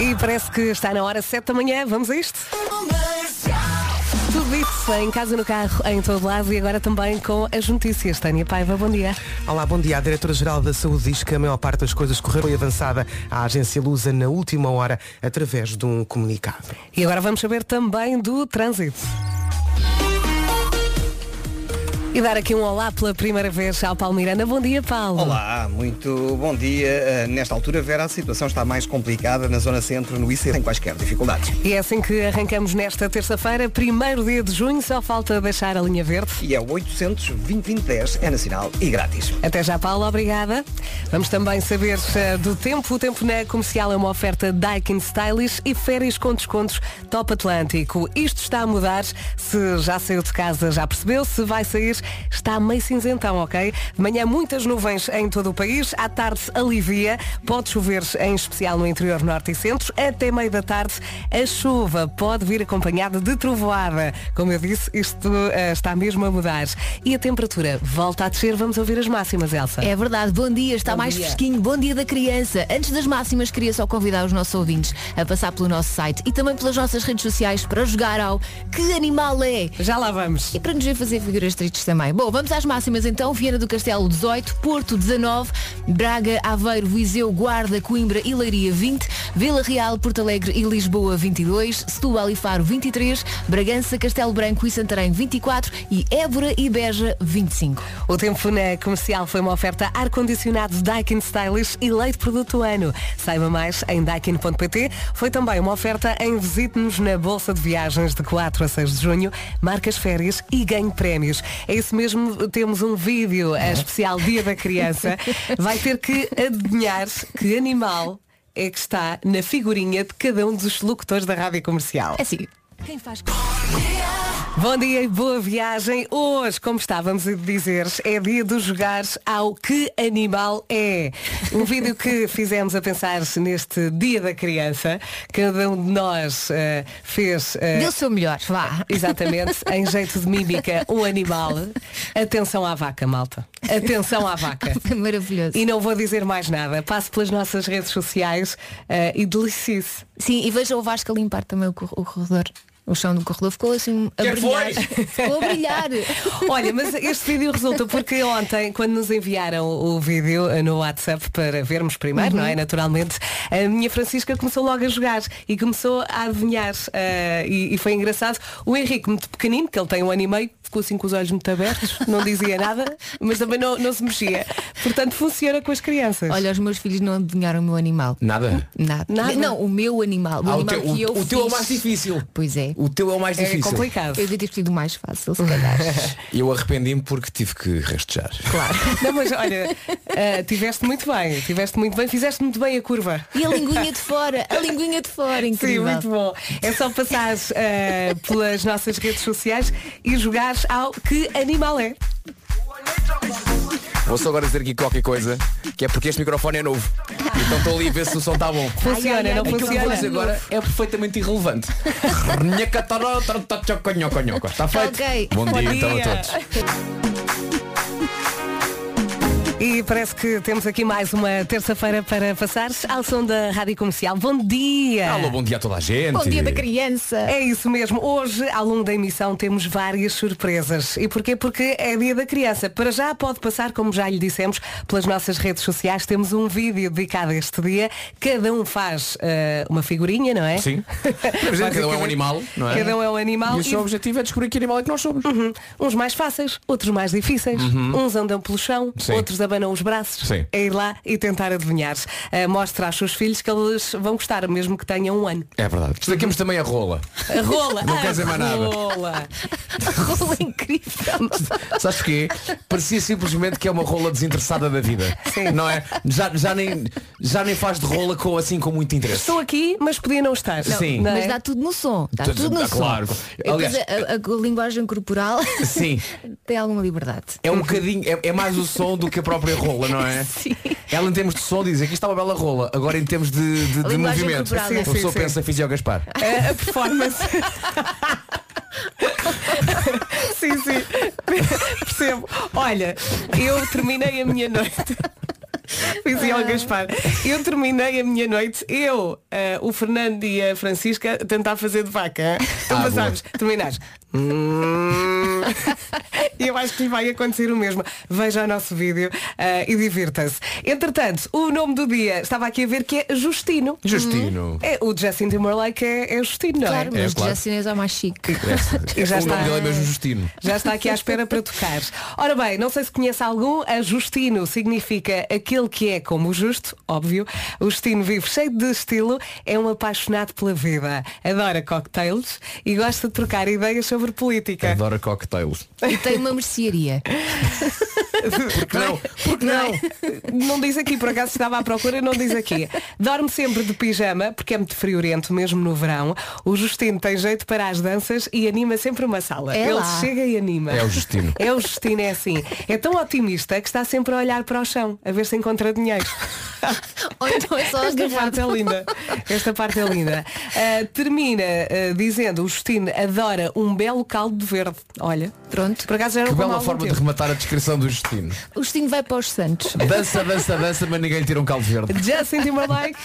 E parece que está na hora 7 da manhã. Vamos a isto? Tudo isso em casa, no carro, em todo lado e agora também com as notícias. Tânia Paiva, bom dia. Olá, bom dia. A Diretora-Geral da Saúde diz que a maior parte das coisas correu e avançada à agência Lusa na última hora através de um comunicado. E agora vamos saber também do trânsito. E dar aqui um olá pela primeira vez ao Paulo Miranda. Bom dia, Paulo. Olá, muito bom dia. Uh, nesta altura, Vera, a situação está mais complicada na zona centro, no IC, sem quaisquer dificuldades. E é assim que arrancamos nesta terça-feira, primeiro dia de junho, só falta deixar a linha verde. E é o 800 2010 é nacional e grátis. Até já, Paulo, obrigada. Vamos também saber uh, do tempo. O tempo na comercial é uma oferta Daikin Stylish e férias com descontos Top Atlântico. Isto está a mudar. Se já saiu de casa, já percebeu. Se vai sair, está meio cinzentão, ok? De manhã muitas nuvens em todo o país, à tarde alivia, pode chover em especial no interior norte e centro, até meio da tarde a chuva pode vir acompanhada de trovoada. Como eu disse, isto uh, está mesmo a mudar. E a temperatura volta a descer, vamos ouvir as máximas, Elsa. É verdade, bom dia, está Bom mais dia. fresquinho, bom dia da criança. Antes das máximas, queria só convidar os nossos ouvintes a passar pelo nosso site e também pelas nossas redes sociais para jogar ao Que Animal é? Já lá vamos. E para nos ver fazer figuras tristes também. Bom, vamos às máximas então. Viana do Castelo 18, Porto 19, Braga, Aveiro, Viseu, Guarda, Coimbra e Leiria 20, Vila Real, Porto Alegre e Lisboa 22, Setúbal e Faro 23, Bragança, Castelo Branco e Santarém 24 e Évora e Beja 25. O tempo na comercial foi uma oferta ar-condicionado Daikin Stylish e leite produto do ano. Saiba mais em daikin.pt. Foi também uma oferta em visite-nos na Bolsa de Viagens de 4 a 6 de junho. Marcas férias e ganhe prémios. É isso mesmo, temos um vídeo a especial Dia da Criança. Vai ter que adivinhar que animal é que está na figurinha de cada um dos locutores da rádio comercial. É assim. Quem faz Bom dia e boa viagem. Hoje, como estávamos a dizer, é dia de jogar ao Que Animal É. Um vídeo que fizemos a pensar neste Dia da Criança. Cada um de nós eh, fez. eh, Deu o seu melhor, vá. Exatamente, em jeito de mímica, um animal. Atenção à vaca, malta. Atenção à vaca. Foi maravilhoso. E não vou dizer mais nada. Passe pelas nossas redes sociais eh, e delicie-se. Sim, e veja o Vasco a limpar também o corredor. O chão do corredor ficou assim a Que brilhar. foi? Ficou a brilhar. Olha, mas este vídeo resulta porque ontem, quando nos enviaram o vídeo eh, no WhatsApp para vermos primeiro, não é? Naturalmente, a minha Francisca começou logo a jogar e começou a adivinhar. eh, e, e foi engraçado. O Henrique, muito pequenino, que ele tem um ano e meio, ficou assim com os olhos muito abertos, não dizia nada, mas também não, não se mexia. Portanto, funciona com as crianças. Olha, os meus filhos não adivinharam o meu animal. Nada. Nada. Nada? Não, o meu animal. O Ah, o animal teu, que eu o, o teu é o fiz. mais difícil. Pois é. O teu é o mais é difícil. complicado. Eu devia ter escolhido o mais fácil, se calhar. Eu arrependi-me porque tive que rastejar. Claro. Não, mas olha, eh, tiveste muito bem, tiveste muito bem, fizeste muito bem a curva. E a linguinha de fora, a linguinha de fora, Sim, incrível. muito bom. É só passar eh, pelas nossas redes sociais e jogar ao que animal é. Vou só agora dizer aqui qualquer coisa, que é porque este microfone é novo. Então estou ali a ver se o som está bom. Funciona, ai, não aquilo Aquilo que eu vou dizer funciona. agora é perfeitamente irrelevante. Está feito? Ok. Bom dia, Bom então a dia. todos. E parece que temos aqui mais uma terça-feira para passar ao som da Rádio Comercial. Bom dia! Alô, bom dia a toda a gente. Bom dia da criança. É isso mesmo. Hoje, ao longo da emissão, temos várias surpresas. E porquê? Porque é dia da criança. Para já pode passar, como já lhe dissemos, pelas nossas redes sociais. Temos um vídeo dedicado a este dia. Cada um faz eh, uma figurinha, não é? Sim. Cada um é um animal, não é? Cada um é um animal. E o seu objetivo é descobrir que animal é que nós somos. Uhum. Uns mais fáceis, outros mais difíceis. Uns andam pelo chão, Uhum. Sim. outros abanam os braços. Sim. É ir lá e tentar adivinhar. Uh, mostra aos seus filhos que eles vão gostar, mesmo que tenham um ano. É verdade. Destaquemos também a rola. A rola! Não quer dizer mais nada. rola. Rola incrível. Sabes porquê? Parecia simplesmente que é uma rola desinteressada da vida. Não é? Já, já, nem, já nem faz de rola com, assim com muito interesse. Estou aqui, mas podia não estar. Sim. Não é? Mas dá tudo no som. Dá Tudo- tudo no som. claro. Depois Aliás- a, a- a linguagem corporal Sim. tem alguma liberdade. É um bocadinho, é, é mais o som do que a própria rola, não é? Sim. Ela em termos de som diz aqui está uma bela rola. Agora em termos de, de, de movimento, corporal, né? a pessoa Sim, sim. pensa em Fisio Gaspar. A, a performance. sim, sim. Percebo. Olha, eu terminei a minha noite. Dizia ao Gaspar. Eu terminei a minha noite, eu, eh, o Fernando e a Francisca, a tentar fazer de vaca. Tu Ah, passámos, terminares. Hum. E eu acho que lhe vai acontecer o mesmo. Veja o nosso vídeo eh, e divirta-se. Entretanto, o nome do dia, estava aqui a ver que é Justino. Justino. É, o Justin Timberlake é, é Justino, não é? Claro, mas É, claro. Justin é mais chique. E já o está- nome dele é mesmo Justino. Já está aqui à espera para tocar. Ora bem, não sei se conhece algum, a Justino significa aquele que é como o justo, óbvio. O Justino vive cheio de estilo, é um apaixonado pela vida, adora cocktails e gosta de trocar ideias sobre política. Adora cocktails. E tem uma mercearia. Porque não? Porque não? Não diz aqui, por acaso estava à procura, não diz aqui. Dorme sempre de pijama, porque é muito friorento, mesmo no verão. O Justino tem jeito para as danças e anima sempre uma sala. É Ele lá. chega e anima. É o Justino. É o Justino, é assim. É tão otimista que está sempre a olhar para o chão, a ver se encontra dinheiro. Ou então é só Esta parte é linda. Esta parte é linda. Ah, termina ah, dizendo o Justino adora um belo caldo de verde. Olha, Pronto. por acaso já não Que bela forma de rematar a descrição do Justino. O Justinho vai para os Santos. Dança, dança, dança, mas ninguém lhe tira um caldo verde. Justin Timberlake.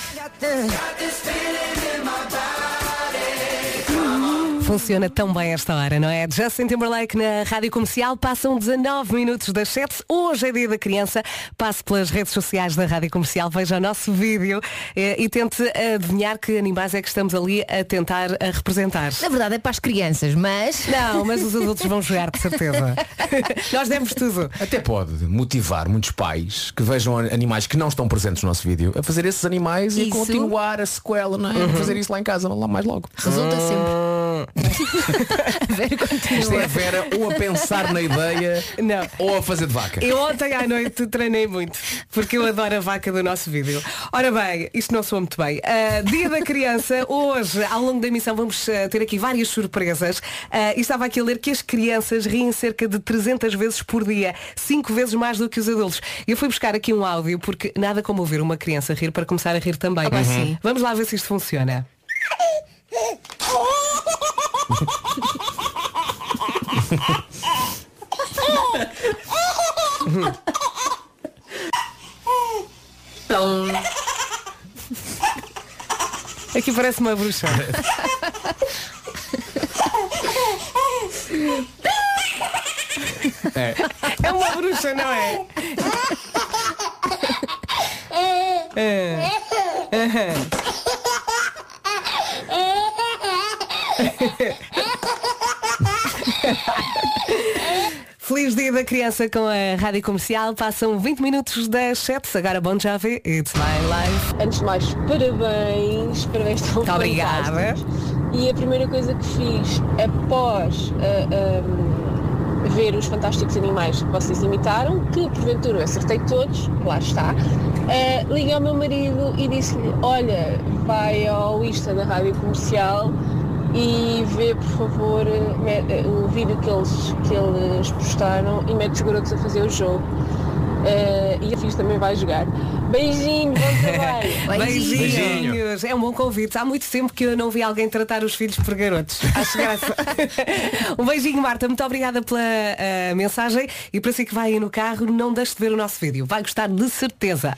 Funciona tão bem esta hora, não é? Justin Timberlake na Rádio Comercial passam 19 minutos das 7. Hoje é dia da criança. Passe pelas redes sociais da Rádio Comercial, veja o nosso vídeo eh, e tente adivinhar que animais é que estamos ali a tentar a representar. Na verdade é para as crianças, mas. Não, mas os adultos vão jogar, de certeza. Nós demos tudo. Até pode motivar muitos pais que vejam animais que não estão presentes no nosso vídeo a fazer esses animais e Isso. continuar a sequela, não é? A fazer isso lá em casa, lá mais logo. Resulta sempre. A Vera Isto é a Vera ou a pensar na ideia Não. ou a fazer de vaca. Eu ontem à noite treinei muito, porque eu adoro a vaca do nosso vídeo. Ora bem, isto não soa muito bem. Ah, dia da criança, hoje, ao longo da emissão, vamos ah, ter aqui várias surpresas. Ah, e estava aqui a ler que as crianças riem cerca de 300 vezes por dia, 5 vezes mais do que os adultos. Eu fui buscar aqui um áudio, porque nada como ouvir uma criança rir para começar a rir também. Sim. Vamos lá ver se isto funciona. Aqui parece uma bruxa. É. É uma bruxa, não é? É. Aham. Feliz dia da criança com a Rádio Comercial. Passam 20 minutos das 7. Agora Bon Jovi, It's My Life. Antes de mais, parabéns, parabéns estão Muito obrigada. E a primeira coisa que fiz após ah, ah, ver os fantásticos animais que vocês imitaram, que porventura eu acertei todos, lá está, ah, liguei ao meu marido e disse-lhe, olha, vai ao Insta da Rádio Comercial e vê por favor me- o vídeo que eles, que eles postaram e mete os garotos a fazer o jogo. Ah, e a Fiz também vai jogar. Beijinho, bom trabalho! Beijinhos. Beijinho. É um bom convite. Há muito tempo que eu não vi alguém tratar os filhos por garotos. Acho graça. um beijinho, Marta. Muito obrigada pela ah, mensagem. E para si que vai aí no carro, não deixe de ver o nosso vídeo. Vai gostar de certeza.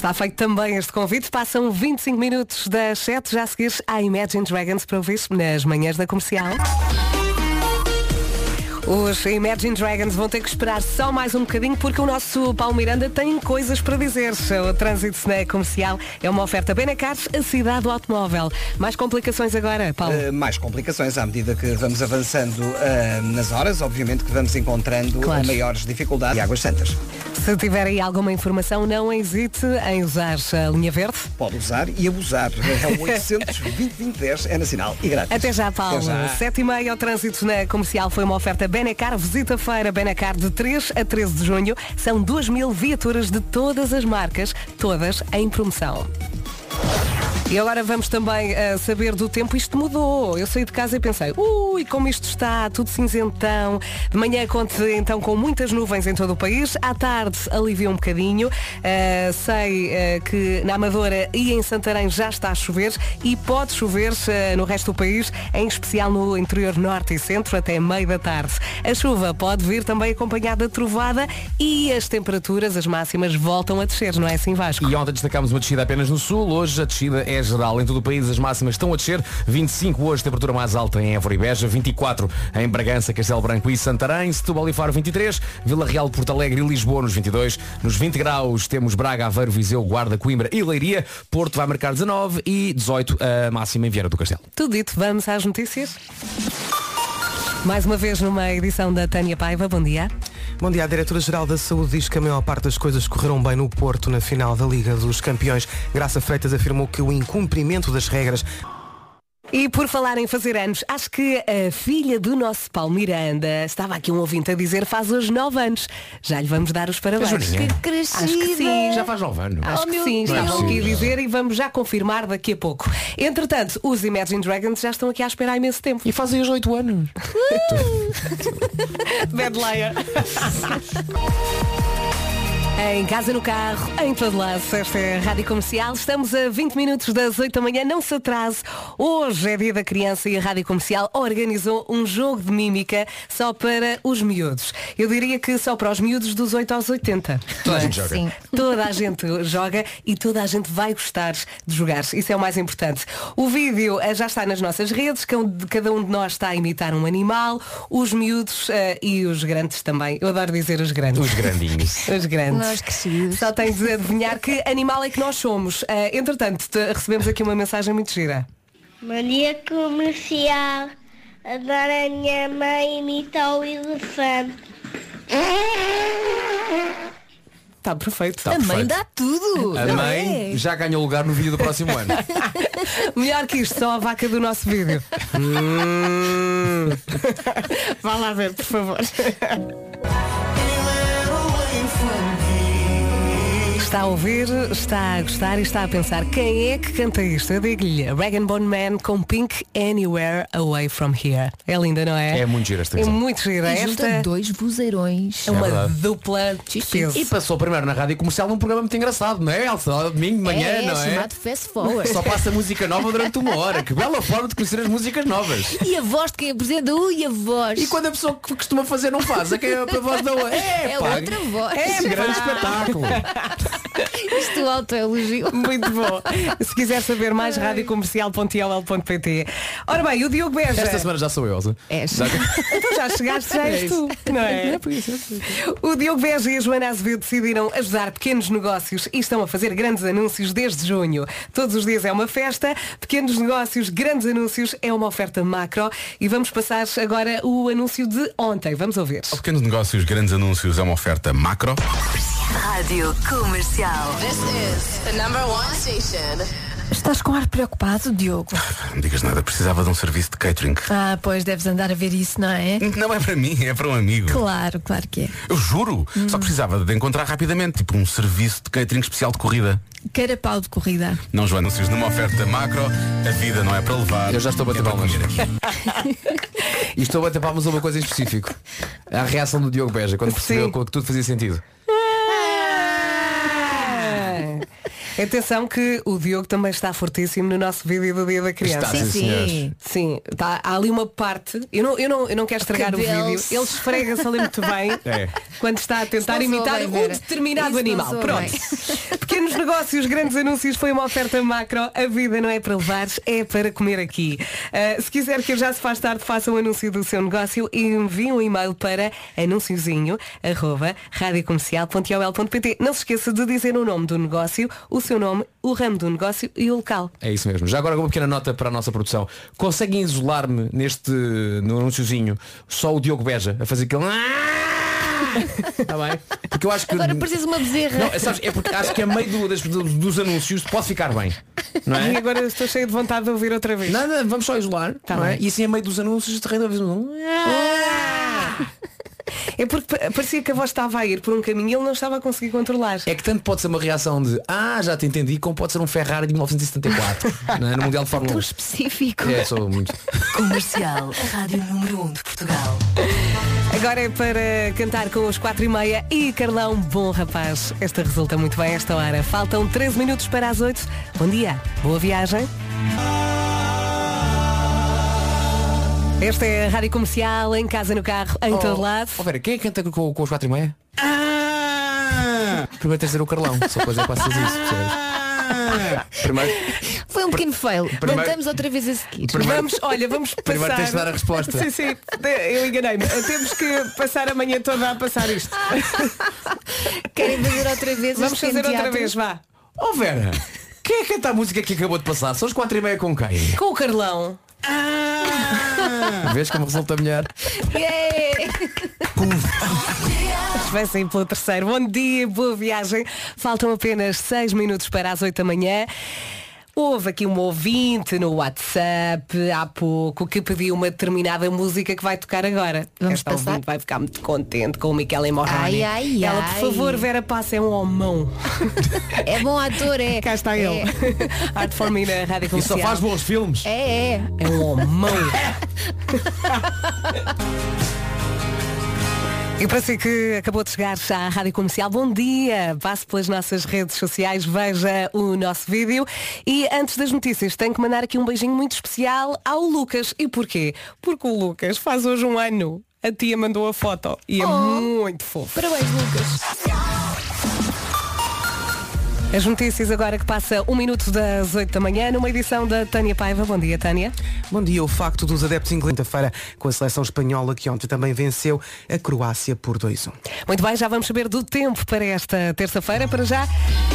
Está feito também este convite. Passam 25 minutos das 7. Já a seguir à Imagine Dragons para ouvir nas manhãs da comercial. Os Imagine Dragons vão ter que esperar só mais um bocadinho porque o nosso Paulo Miranda tem coisas para dizer. O trânsito na comercial é uma oferta bem na Cars, a cidade do automóvel. Mais complicações agora, Paulo? Uh, mais complicações à medida que vamos avançando uh, nas horas, obviamente que vamos encontrando Claro. maiores dificuldades e águas santas. Se tiver aí alguma informação, não hesite em usar a linha verde. Pode usar e abusar. É o 800 2010 é nacional e grátis. Até já, Paulo. Até já. 7 e meia, o trânsito na comercial foi uma oferta Benecar. Visita a feira Benecar de 3 a 13 de junho. São 2 mil viaturas de todas as marcas, todas em promoção. E agora vamos também uh, saber do tempo. Isto mudou. Eu saí de casa e pensei, ui, como isto está, tudo cinzentão. De manhã conte então com muitas nuvens em todo o país. À tarde alivia um bocadinho. Uh, sei uh, que na Amadora e em Santarém já está a chover e pode chover no resto do país, em especial no interior norte e centro, até meio da tarde. A chuva pode vir também acompanhada de trovada e as temperaturas, as máximas, voltam a descer, não é assim, Vasco? E ontem destacámos uma descida apenas no sul, hoje a descida é geral em todo o país, as máximas estão a descer, 25 hoje, temperatura mais alta em Évora e Beja, 24 em Bragança, Castelo Branco e Santarém, Setúbal e Faro 23, Vila Real, Porto Alegre e Lisboa nos 22, nos 20 graus temos Braga, Aveiro, Viseu, Guarda, Coimbra e Leiria, Porto vai marcar 19 e 18 a máxima em Vieira do Castelo. Tudo dito, vamos às notícias. Mais uma vez numa edição da Tânia Paiva, bom dia. Bom dia, a Diretora-Geral da Saúde diz que a maior parte das coisas correram bem no Porto na final da Liga dos Campeões. Graça Freitas afirmou que o incumprimento das regras e por falar em fazer anos, acho que a filha do nosso Paulo Miranda, estava aqui um ouvinte a dizer, faz hoje 9 anos. Já lhe vamos dar os parabéns. Que crescida. Acho que sim. Já faz 9 anos. Acho Oh, que sim, Deus. estavam aqui a dizer e vamos já confirmar daqui a pouco. Entretanto, os Imagine Dragons já estão aqui à espera há imenso tempo. E fazem os 8 anos. Bad liar. Em casa, no carro, em todo lado, esta é a Rádio Comercial. Estamos a 20 minutos das 8 da manhã, não se atrase. Hoje é dia da criança e a Rádio Comercial organizou um jogo de mímica só para os miúdos. Eu diria que só para os miúdos dos 8 aos 80. Toda a gente joga. Sim. Toda a gente joga e toda a gente vai gostar de jogar. Isso é o mais importante. O vídeo eh, já está nas nossas redes, cão- cada um de nós está a imitar um animal, os miúdos eh, e os grandes também. Eu adoro dizer os grandes. Os grandinhos. Os grandes. Nós crescidos. Só tens de adivinhar que animal é que nós somos. Eh, entretanto, te- recebemos aqui uma mensagem muito gira. Mania comercial. Adoro a minha mãe imitar o elefante. Está perfeito. Tá a mãe perfeito. dá tudo. A não mãe é? já ganhou lugar no vídeo do próximo ano. Melhor que isto, só a vaca do nosso vídeo. Hum. Vá lá ver, por favor. Está a ouvir, está a gostar e está a pensar quem é que canta isto? Eu digo-lhe, Rag Bone Man com Pink Anywhere Away From Here. É linda, não é? É muito gira esta É canção. muito gira. E junta Esta dois vozeirões. é uma verdade. dupla de peso. E passou primeiro na rádio comercial num programa muito engraçado, não é, Elsa? Domingo de manhã, é, não é? chamado Fast Forward. Só passa música nova durante uma hora. Que bela forma de conhecer as músicas novas. E a voz de quem apresenta, ui, a voz. E quando a pessoa que costuma fazer não faz, é que é a voz da outra. É, É pá, outra voz. É, grande espetáculo. Isto autoelogio. Muito bom. Se quiser saber mais, radiocomercial.ol.pt Ora bem, o Diogo Beja. Esta semana já sou eu, Elsa. És. Já Então já chegaste, já és tu, não é? O Diogo Beja e a Joana Azevedo decidiram ajudar pequenos negócios e estão a fazer grandes anúncios desde junho. Todos os dias é uma festa, pequenos negócios, grandes anúncios, é uma oferta macro e vamos passar agora o anúncio de ontem. Vamos ouvir. Pequenos negócios, grandes anúncios é uma oferta macro. Rádio Comercial. This is the number one station. Estás com ar preocupado, Diogo? Não digas nada, precisava de um serviço de catering. Ah, pois deves andar a ver isso, não é? Não é para mim, é para um amigo. Claro, claro que é. Eu juro, só precisava de encontrar rapidamente, tipo um serviço de catering especial de corrida. Carapau de corrida. Não, Joana, anúncios numa oferta macro, a vida não é para levar. Eu já estou a bater é palmas. E estou a bater palmas a uma coisa em específico. A reação do Diogo Beja, quando percebeu Sim. que tudo fazia sentido. Atenção que o Diogo também está fortíssimo no nosso vídeo do Dia da Criança. Está, sim, senhores. Sim, tá, há ali uma parte, eu não, eu não, eu não quero estragar o vídeo, ele esfrega-se ali muito bem É. quando está a tentar imitar bem, um Vera. determinado Isso animal. Pronto. Pequenos negócios, grandes anúncios, foi uma oferta macro. A vida não é para levar, é para comer aqui. Uh, se quiser que eu já se faz tarde, faça um anúncio do seu negócio e envie um e-mail para anunciozinho arroba radiocomercial.ol.pt. Não se esqueça de dizer o nome do negócio, o seu nome, o ramo do negócio e o local. É isso mesmo. Já agora uma pequena nota para a nossa produção. Conseguem isolar-me neste no anunciozinho só o Diogo Beja a fazer aquele. Está bem? Porque eu acho que. Agora precisas de uma bezerra. Não, é, sabes, é porque acho que a meio do- das- dos anúncios pode ficar bem. Não E é? agora estou cheio de vontade de ouvir outra vez. Nada, vamos só isolar. Tá não é? bem. E assim a meio dos anúncios de renda vez um. É porque pa- parecia que a voz estava a ir por um caminho e ele não estava a conseguir controlar. É que tanto pode ser uma reação de ah, já te entendi, como pode ser um Ferrari de 1974 não é? no Mundial de Fórmula 1. Específico. É, sou muito. Comercial, rádio número 1 de Portugal. Agora é para cantar com os 4 e meia e Carlão, bom rapaz. Esta resulta muito bem esta hora. Faltam 13 minutos para as 8. Bom dia, boa viagem. Esta é a Rádio Comercial, em casa, no carro, em todo lado. Oh, Vera, quem é que canta com, com os 4 e meia? Primeiro tens de ser o Carlão, só coisa é para fazer isso, percebes? Primeiro, Foi um pequeno fail. primeiro- outra vez a seguir. Vamos, olha, vamos passar. Primeiro tens de dar a resposta. Sim, sim, eu enganei-me. Temos que passar a manhã toda a passar isto. Querem fazer outra vez Vamos este fazer outra teatro? vez, vá. oh Vera, quem é que canta a música que acabou de passar? São os 4 e meia com quem? Com o Carlão. Vês como resulta melhor? Yeah! Vai sair pelo terceiro. Bom dia, boa viagem. Faltam apenas 6 minutos para as 8 da manhã. Houve aqui um ouvinte no WhatsApp há pouco que pediu uma determinada música que vai tocar agora. Vamos Esta passar? ouvinte vai ficar muito contente com o Michele e Ai, Morrone. ai, Ela, ai. por favor, Vera Passa é um homão. É bom ator, é. Cá está ele. Art for Me na Rádio E Comercial. só faz bons filmes. É, é. É um homão. E para si que acabou de chegar à Rádio Comercial, bom dia! Passe pelas nossas redes sociais, veja o nosso vídeo. E antes das notícias, tenho que mandar aqui um beijinho muito especial ao Lucas. E porquê? Porque o Lucas faz hoje um ano. A tia mandou a foto e é Oh. muito fofo. Parabéns, Lucas. As notícias agora que passa um minuto das 8 da manhã, numa edição da Tânia Paiva. Bom dia, Tânia. Bom dia. O facto dos adeptos ingleses quinta-feira com a seleção espanhola que ontem também venceu a Croácia por 2-1. Muito bem, já vamos saber do tempo para esta terça-feira. Para já,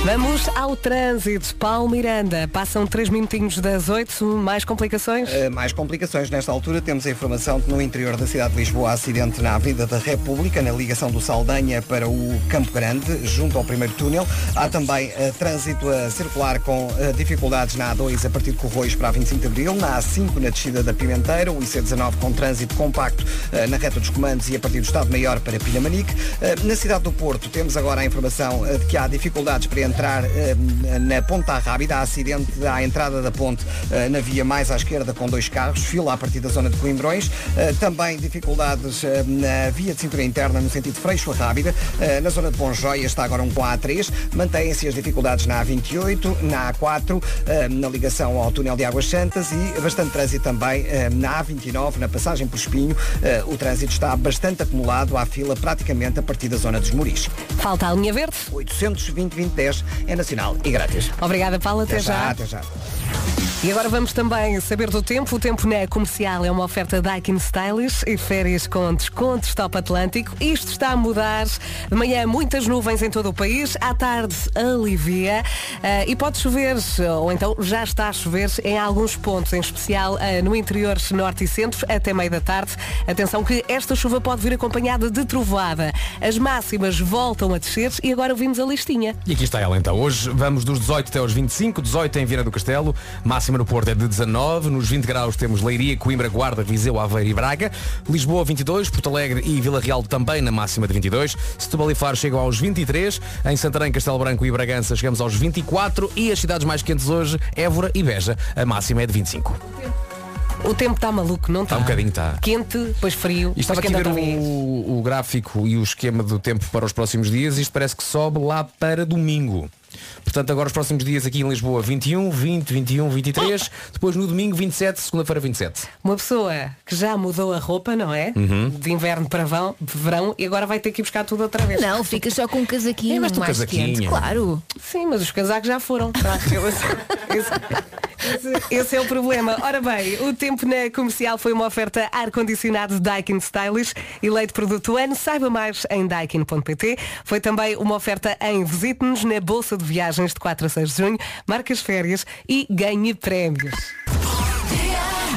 vamos ao trânsito. Paulo Miranda, passam 3 minutinhos das 8, mais complicações? Uh, mais complicações nesta altura. Temos a informação que no interior da cidade de Lisboa há acidente na Avenida da República, na ligação do Saldanha para o Campo Grande, junto ao primeiro túnel. Há também uh, trânsito a circular com uh, dificuldades na A2 a partir de Corroios para a 25 de Abril, na A5 na descida da Pimenteira, o IC19 com trânsito compacto uh, na reta dos comandos e a partir do Estado Maior para Pinamanique. Na cidade do Porto temos agora a informação de que há dificuldades para entrar na Ponta Rábida. Há acidente à entrada da ponte na via mais à esquerda com dois carros, fila a partir da zona de Coimbrões. Também dificuldades na via de cintura interna no sentido Freixo Rábida. Na zona de Bonjoia está agora um com a A3. Mantêm-se as dificuldades na A28, na A4, uh, na ligação ao túnel de Águas Santas e bastante trânsito também uh, na A29, na passagem por Espinho. Uh, o trânsito está bastante acumulado à fila praticamente a partir da zona dos Moris. Falta a linha verde. 820 2010 é nacional e grátis. Obrigada, Paulo. Até, já. até já. E agora vamos também saber do tempo. O tempo na comercial é uma oferta Daikin Stylish e férias com descontos Top Atlântico. Isto está a mudar. De manhã, muitas nuvens em todo o país. À tarde, Ah, e pode chover, ou então já está a chover em alguns pontos, em especial ah, no interior norte e centro, até meio da tarde. Atenção que esta chuva pode vir acompanhada de trovoada. As máximas voltam a descer e agora vimos a listinha. E aqui está ela então. Hoje vamos dos 18 até aos 25, 18 em Viana do Castelo, máxima no Porto é de 19, nos 20 graus temos Leiria, Coimbra, Guarda, Viseu, Aveiro e Braga, Lisboa 22, Porto Alegre e Vila Real também na máxima de 22, Setúbal e Faro chegam aos 23, em Santarém, Castelo Branco e Bragança chegamos aos 24 e as cidades mais quentes hoje, Évora e Beja, a máxima é de 25. O tempo está maluco, não está? Está um bocadinho, está. Quente, depois frio, E estava aqui a ver o, o gráfico e o esquema do tempo para os próximos dias. Isto parece que sobe lá para domingo. Portanto, agora os próximos dias aqui em Lisboa 21, 20, 21, 23. Depois no domingo 27, segunda-feira 27. Uma pessoa que já mudou a roupa, não é? Uhum. De inverno para vão, de verão e agora vai ter que ir buscar tudo outra vez. Não, fica só com um casaquinho É, mas tu mais casaquinho. quente. Claro. Sim, mas os casacos já foram. esse, esse- esse é o problema. Ora bem, o tempo na comercial foi uma oferta ar-condicionado Daikin Stylish e leite produto ano. Saiba mais em daikin.pt. Foi também uma oferta em visite-nos na Bolsa de Viagens de 4 a 6 de junho. Marcas férias e ganhe prémios.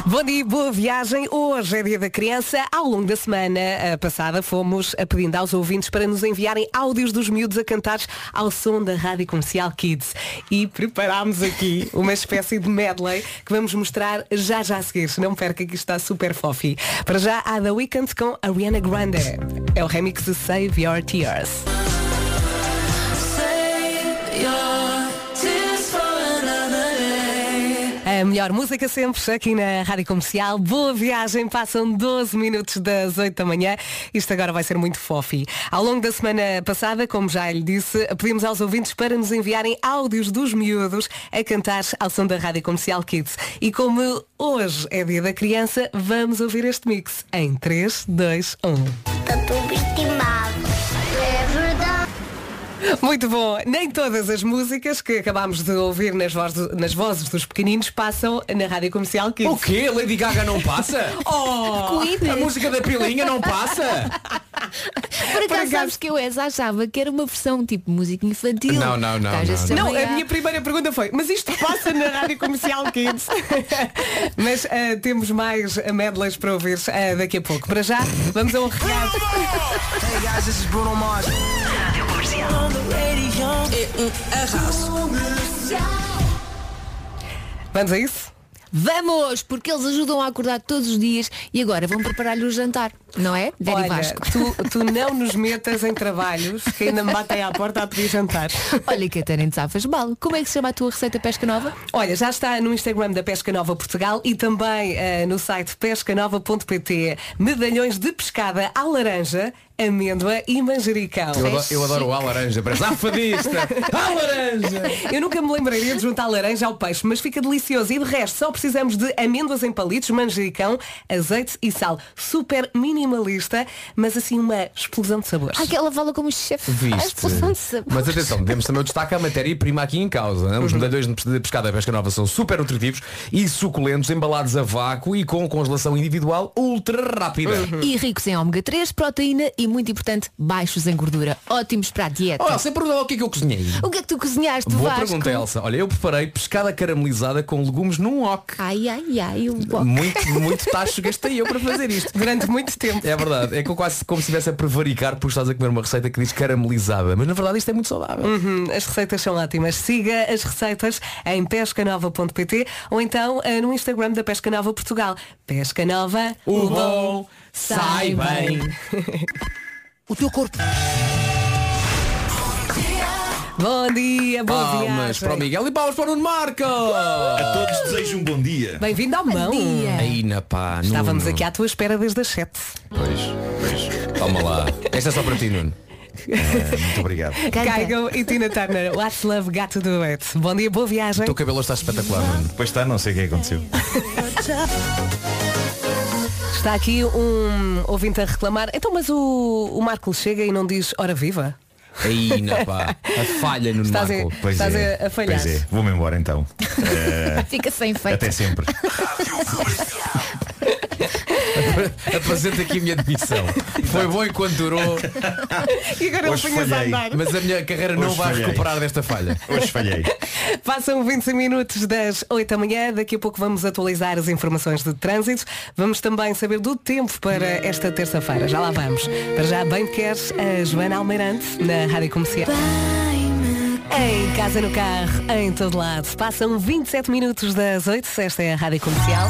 Bom dia, boa viagem. Hoje é dia da criança. Ao longo da semana eh, passada fomos a pedindo aos ouvintes para nos enviarem áudios dos miúdos a cantar ao som da Rádio Comercial Kids. E preparámos aqui uma espécie de medley que vamos mostrar já já a seguir. Não perca que está super fofi. Para já há The Weeknd com Ariana Grande. É o remix de Save Your Tears. A melhor música sempre aqui na Rádio Comercial. Boa viagem, passam 12 minutos das 8 da manhã. Isto agora vai ser muito fofi. Ao longo da semana passada, como já lhe disse, pedimos aos ouvintes para nos enviarem áudios dos miúdos a cantar ao som da Rádio Comercial Kids. E como hoje é dia da criança, vamos ouvir este mix em 3, 2, 1. Muito bom. Nem todas as músicas que acabámos de ouvir nas, voz- nas vozes dos pequeninos passam na Rádio Comercial Kids. O quê? Lady Gaga não passa? Oh! A música da pilinha não passa? Por acaso sabes que eu essa achava que era uma versão tipo música infantil. Não, não, não, vezes não, Não, também a minha primeira pergunta foi, mas isto passa na Rádio Comercial Kids? mas ah, temos mais medleys para ouvir ah, daqui a pouco. Para já, vamos a um recado. Hey guys, this is Bruno Mars. Vamos a isso? Vamos, porque eles ajudam a acordar todos os dias e agora vão preparar-lhe o jantar, não é? E Olha, Vasco. tu, tu não nos metas em trabalhos que ainda me batem à porta a pedir jantar. Olha que até nem te safas mal. Como é que se chama a tua receita pesca nova? Olha, já está no Instagram da Pesca Nova Portugal e também eh, no site pescanova.pt. Medalhões de pescada à laranja, amêndoa e manjericão. Eu adoro, eu adoro o à laranja, parece "Ah, afadista! À laranja! Eu nunca me lembraria de juntar laranja ao peixe, mas fica delicioso. E de resto, só precisamos de amêndoas em palitos, manjericão, azeite e sal. Super minimalista, mas assim uma explosão de sabores. Ah, que ela fala como chefe. A Viste? expulsão de sabor. Mas atenção, demos também o destaque à matéria-prima aqui em causa. né? Os medalhões de pescada da pesca nova são super nutritivos e suculentos, embalados a vácuo e com congelação individual ultra rápida. E ricos em ômega 3, proteína e, muito importante, baixos em gordura. Ótimos para a dieta. Olha, você perguntou o que é que eu cozinhei. O que é que tu cozinhaste, Boa Vasco? pergunta, Elsa. Olha, eu preparei pescada caramelizada com legumes num wok. Ai, ai, ai, o wok. Muito, muito tacho gastei eu para fazer isto. Durante muito tempo. É verdade, é que eu quase como se estivesse a prevaricar por estás a comer uma receita que diz caramelizada, mas na verdade isto é muito saudável. Uhum, as receitas são ótimas. Siga as receitas em pescanova.pt ou então eh, no Instagram da Pesca Nova Portugal. Pesca Nova, O bom sai bem. O teu corpo. Bom dia, boa Palmas viagem. para o Miguel e palmas para o Nuno Marco. A todos desejo um bom dia. Bem-vindo ao mão. Aí na pá, Estávamos Nuno. aqui à tua espera desde as 7. Pois, pois. Toma lá. Esta é só para ti, Nuno. É, muito obrigado. Kygo e Tina Turner. What's Love Got to Do It. Bom dia, boa viagem. O teu cabelo está espetacular, Nuno. Pois está, não sei o que aconteceu. Está aqui um ouvinte a reclamar. Então, mas o, o Marco chega e não diz hora viva? Aí na pá. A falha no Estás, a, Marco. Pois estás é. a, a falhar. Pois é. Vou-me embora então. Eh, Fica sem feito. até sempre. Apresento aqui a minha demissão. Foi bom enquanto durou, E agora Hoje a falhei. andar. mas a minha carreira não Hoje vai falhei. recuperar desta falha. Hoje falhei. Passam 25 minutos das 8 da manhã. Daqui a pouco vamos atualizar as informações de trânsito. Vamos também saber do tempo para esta terça-feira. Já lá vamos. Para já, bem que queres a Joana Almeirante na Rádio Comercial. Em casa, no carro, em todo lado. Passam 27 minutos das 8. Esta é a Rádio Comercial.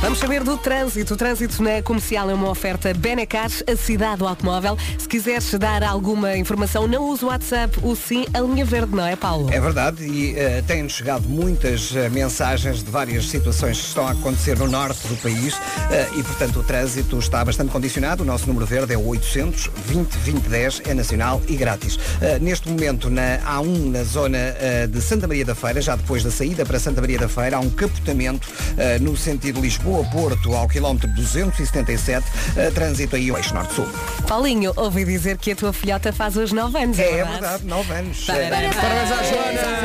Vamos saber do trânsito. O trânsito na comercial é uma oferta Benecar, a cidade do automóvel. Se quiseres dar alguma informação, não use o WhatsApp, o sim, a linha verde, não é, Paulo? É verdade e eh, têm-nos chegado muitas eh, mensagens de várias situações que estão a acontecer no norte do país eh, e, portanto, o trânsito está bastante condicionado. O nosso número verde é o 800 20 2010, é nacional e grátis. Eh, neste momento, na A1, na zona eh, de Santa Maria da Feira, já depois da saída para Santa Maria da Feira, há um capotamento eh, no sentido Lisboa-Porto, ao quilómetro 277, eh, trânsito aí ao eixo norte-sul. Paulinho, ouvi dizer que a tua filhota faz hoje 9 anos, é, É verdade, 9 anos. Parabéns. Parabéns à Joana!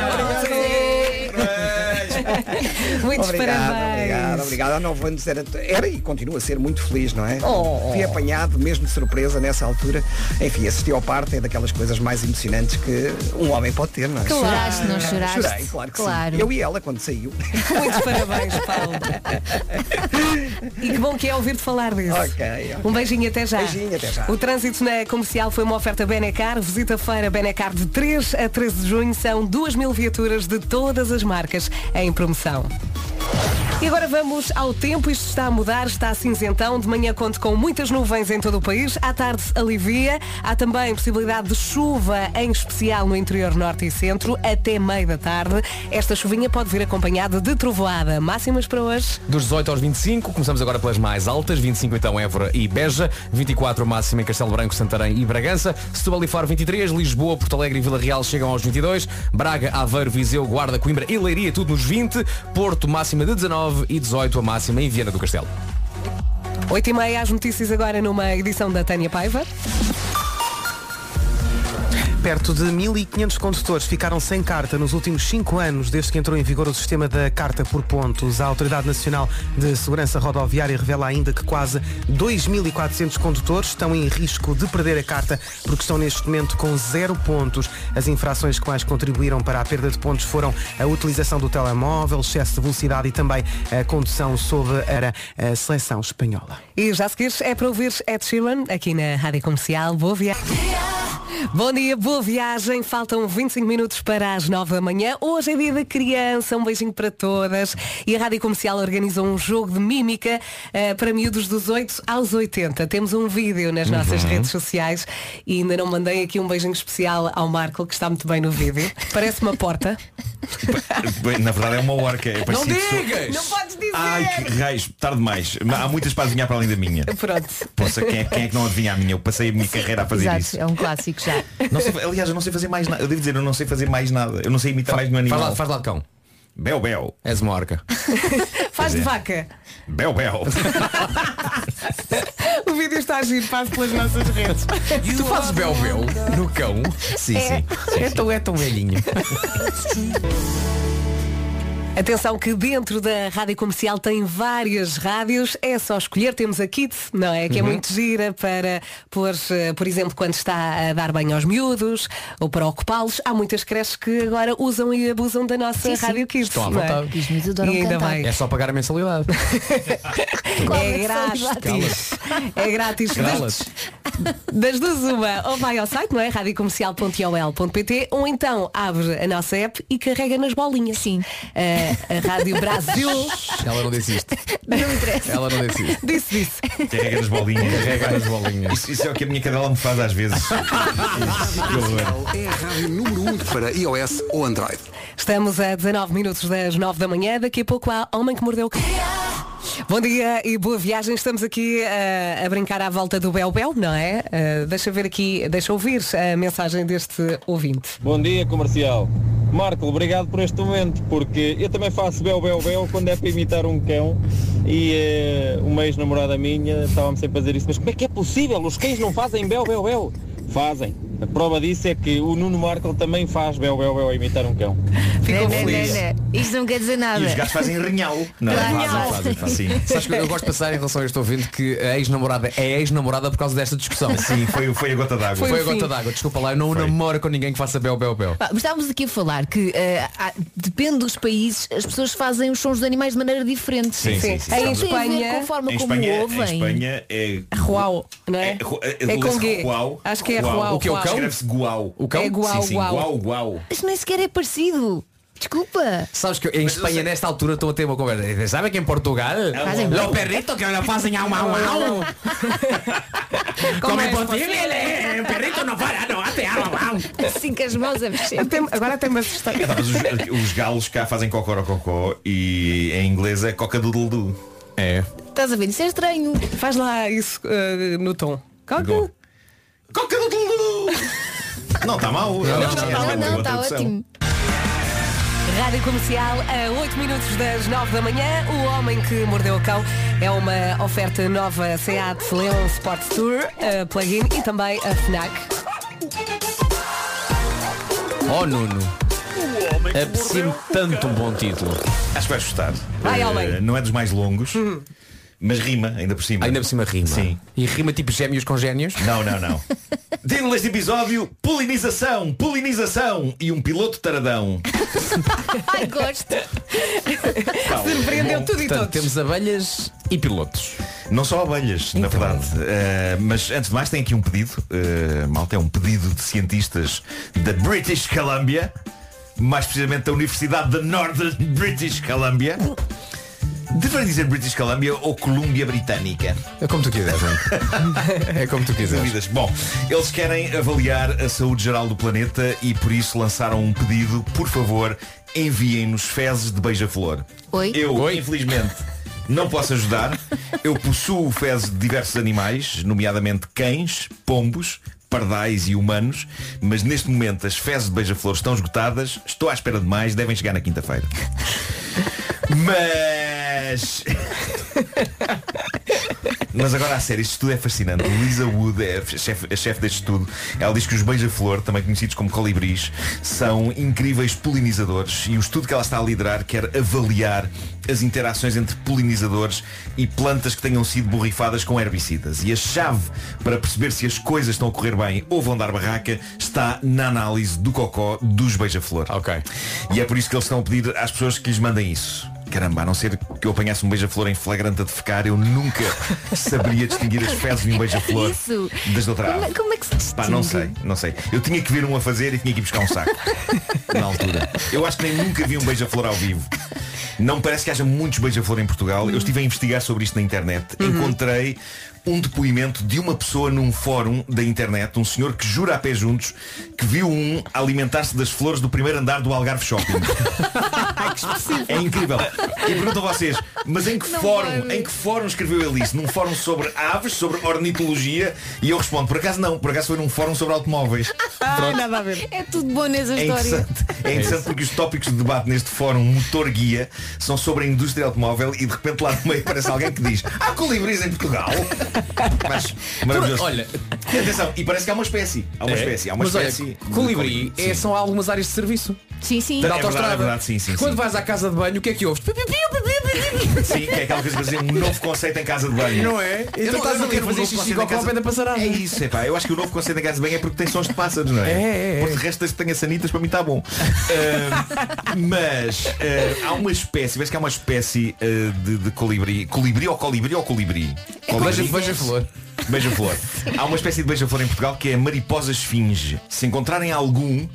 Muitos obrigado, parabéns. Obrigado, obrigado. Há nove anos era, era e continua a ser muito feliz, não é? Oh. Fui apanhado mesmo de surpresa nessa altura. Enfim, assistir ao parto é daquelas coisas mais emocionantes que um homem pode ter, não é? Choraste, não choraste? Chorei, claro que Claro. sim. Eu e ela quando saiu. Muitos parabéns, Paulo. E que bom que é ouvir-te falar disso. Ok, ok. Um beijinho até já. Beijinho, até já. O trânsito na comercial foi uma oferta Benecar. Visita a feira Benecar de 3 a 13 de junho. São 2 mil viaturas de todas as marcas em promoção. E agora vamos ao tempo. Isto está a mudar, está cinzentão. De manhã conto com muitas nuvens em todo o país. À tarde alivia. Há também possibilidade de chuva, em especial no interior norte e centro, até meio da tarde. Esta chuvinha pode vir acompanhada de trovoada. Máximas para hoje? Dos 18 aos 25, começamos agora pelas mais altas, 25 então Évora e Beja, 24 máximo em Castelo Branco, Santarém e Bragança, Setúbal e Faro 23, Lisboa, Porto Alegre e Vila Real chegam aos 22, Braga, Aveiro, Viseu, Guarda, Coimbra e Leiria, tudo nos 20, Porto máxima de 19 e 18 a máxima em Viana do Castelo. 8 e meia, as notícias agora numa edição da Tânia Paiva. Perto de 1.500 condutores ficaram sem carta nos últimos cinco anos, desde que entrou em vigor o sistema da carta por pontos. A Autoridade Nacional de Segurança Rodoviária revela ainda que quase 2.400 condutores estão em risco de perder a carta porque estão neste momento com zero pontos. As infrações que mais contribuíram para a perda de pontos foram a utilização do telemóvel, excesso de velocidade e também a condução sob a, a seleção espanhola. E já seguires é para ouvir Ed Sheeran aqui na Rádio Comercial. Boa viagem. Bom dia, boa viagem. Faltam 25 minutos para as 9 da manhã. Hoje é dia da criança. Um beijinho para todas. E a Rádio Comercial organiza um jogo de mímica eh, para miúdos dos 8 aos 80. Temos um vídeo nas nossas Uhum. redes sociais e ainda não mandei aqui um beijinho especial ao Marco, que está muito bem no vídeo. Parece uma porta. Bem, Na verdade é uma orca. É Não parecido que sou- digas! Não podes dizer! Ai, que raios, tarde demais. Há muitas para adivinhar para além da minha. Pronto. Poxa, quem é, quem é que não adivinha a minha? Eu passei a minha carreira a fazer Exato, isso. é um clássico já. Não sei- aliás, eu não sei fazer mais nada. Eu devo dizer, eu não sei fazer mais nada. Eu não sei imitar mais nenhum Faz animal. lá, faz lá de cão. Bel, bel. És uma orca. Faz de é. vaca. Bel, bel. O vídeo está a giro, passo pelas nossas redes. tu fazes bel-bel no cão? Sim, sim. É tão, é tão velhinho. Atenção que dentro da rádio comercial tem várias rádios, é só escolher, temos a Kids, não é? Que é muito gira para pôr, eh, por exemplo, quando está a dar banho aos miúdos ou para ocupá-los. Há muitas creches que agora usam e abusam da nossa Sim, sim. rádio Kids. Estão à é? vontade. Os miúdos adoram E ainda cantar. bem. É só pagar a mensalidade. É mensalidade? grátis. É grátis. Cala-te. Das duas uma, ou vai ao site, não é? radiocomercial.ol.pt ou então abre a nossa app e carrega nas bolinhas. Sim. Eh, a Rádio Brasil Ela não disse isto. Não interessa. Ela não disse isto. disse isso. Carrega nas bolinhas. Carrega nas bolinhas. Isso, isso é o que a minha cadela me faz às vezes. É a rádio número 1 para iOS ou Android. Estamos a 19 minutos das 9 da manhã. Daqui a pouco há Homem que Mordeu o Cão. Bom dia e boa viagem. Estamos aqui eh, a brincar à volta do Bel Bel, não é? Eh, deixa ver aqui, deixa ouvir a mensagem deste ouvinte. Bom dia, comercial. Marco, obrigado por este momento, porque eu também faço bel, bel, bel quando é para imitar um cão e eh, uma ex-namorada minha estava-me sempre a dizer isso, mas como é que é possível? Os cães não fazem bel, bel, bel? Fazem. A prova disso é que o Nuno Marco também faz bel, bel, bel a imitar um cão. Ficou Né, né, feliz. né, né. Isto não quer dizer nada. E os gatos fazem renhal. Não, é? Fazem, fazem, fazem. Sim. Sabes que eu gosto de passar em relação a este ouvinte que a ex-namorada é ex-namorada por causa desta discussão. Sim, foi, foi a gota d'água. Foi, Foi a gota d'água. Desculpa lá, eu não Foi. namoro com ninguém que faça bel, bel, bel. Mas estávamos aqui a falar que eh, há- depende dos países, as pessoas fazem os sons dos animais de maneira diferente. Sim, sim, sim. Em Espanha- forma Em como Espanha, em ouvem. Espanha é. Ruau, não é? É, ru- é, É com guau, Acho que é guau. O que é o cão? Escreve-se guau. O cão? É guau, sim, sim, guau. guau, guau. Isto nem sequer é parecido. Desculpa. Sabes que em Espanha, nesta altura, estão a ter uma conversa. Sabe que em Portugal? Fazem Los perritos que lo fazem au, au, au. Como é é possível? eh? O perrito não para, não au, au. Assim com as mãos a mexer. Até- agora até me assustei. Mas os, os galos cá fazem cocorococó e em inglês é coca-doodle-doo. É. Estás a ver? Isso é estranho. Faz lá isso eh, no tom. Coca. Igual. Coca-doodle-doo! Não, está mal. Não, não, que é não, Não, boa está ótimo. Rádio Comercial a 8 minutos das 9 da manhã. O Homem que Mordeu o Cão é uma oferta nova Seat Leon Sport Tour, a plug-in e também a FNAC. Oh Nuno. Aprecio tanto um bom título. Acho que vais gostar. Vai, Eh, homem. não é dos mais longos, mas rima, ainda por cima. Ainda por cima rima. Sim. E rima tipo gêmeos com génios? Não, não, não. Título deste episódio, polinização, polinização e um piloto taradão. Ai, gosto. Surpreendeu tudo e Portanto, todos. temos abelhas e pilotos. Não só abelhas, na verdade. Eh, mas antes de mais tem aqui um pedido. Uh, malta, é um pedido de cientistas da British Columbia, mais precisamente da Universidade da Northern British Columbia. Deveria dizer British Columbia ou Colômbia Britânica. É como tu quiseres, É como tu quiseres. Dúvidas. Bom, eles querem avaliar a saúde geral do planeta e por isso lançaram um pedido. Por favor, enviem-nos fezes de beija-flor. Oi? Eu, infelizmente, não posso ajudar. Eu possuo fezes de diversos animais, nomeadamente cães, pombos, pardais e humanos, mas neste momento as fezes de beija-flor estão esgotadas. Estou à espera de mais, devem chegar na quinta-feira. Mas. Mas agora a sério, este estudo é fascinante. Lisa Wood é a chefe, a chefe deste estudo. Ela diz que os beija-flor, também conhecidos como colibris, são incríveis polinizadores e o estudo que ela está a liderar quer avaliar as interações entre polinizadores e plantas que tenham sido borrifadas com herbicidas. E a chave para perceber se as coisas estão a correr bem ou vão dar barraca está na análise do cocó dos beija-flor. Ok. E é por isso que eles estão a pedir às pessoas que lhes mandem isso. Caramba, a não ser que eu apanhasse um beija-flor em flagrante a defecar, eu nunca saberia distinguir as fezes de um beija-flor das outra Como, ave. como é que se distingue? Pá, não sei, não sei. Eu tinha que ver um a fazer e tinha que ir buscar um saco. na altura. Eu acho que nem nunca vi um beija-flor ao vivo. Não parece que haja muitos beija-flor em Portugal. Eu estive a investigar sobre isto na internet. Encontrei um depoimento de uma pessoa num fórum da internet, um senhor que jura a pé juntos, que viu um alimentar-se das flores do primeiro andar do Algarve Shopping. É incrível. E pergunto a vocês, mas em que fórum, em que fórum escreveu ele isso? Num fórum sobre aves, sobre ornitologia? E eu respondo, por acaso não, por acaso foi num fórum sobre automóveis. Ah, nada a ver. É tudo bom nessa É história. interessante, é interessante porque os tópicos de debate neste fórum motor guia são sobre a indústria automóvel e de repente lá no meio aparece alguém que diz há colibris em Portugal. Mas maravilhoso. Olha, E atenção, e parece que há uma espécie. Há uma É? espécie, há uma Mas olha, espécie. de colibri é, são algumas áreas de serviço. Sim, sim. Da É verdade, autostrada. é verdade, sim, sim, Quando sim. vais à casa de banho, o que é que ouves? Sim, que é aquela coisa de fazer um novo conceito em casa de banho. Não é? Eu Então não, estás eu não a quero um fazer xixi com a casa- da passarada. É isso, é pá. Eu acho que o novo conceito em casa de banho é porque tem sons de pássaros, não é? É, é, é. Porque resto desde que tenha sanitas para mim está bom. Ah, mas ah, há uma espécie, vês que há uma espécie ah, de, de colibri. Colibri ou colibri ou colibri? Beija- Beija-flor. Beija-flor. Há uma espécie de beija-flor em Portugal que é a mariposa esfinge. Se encontrarem algum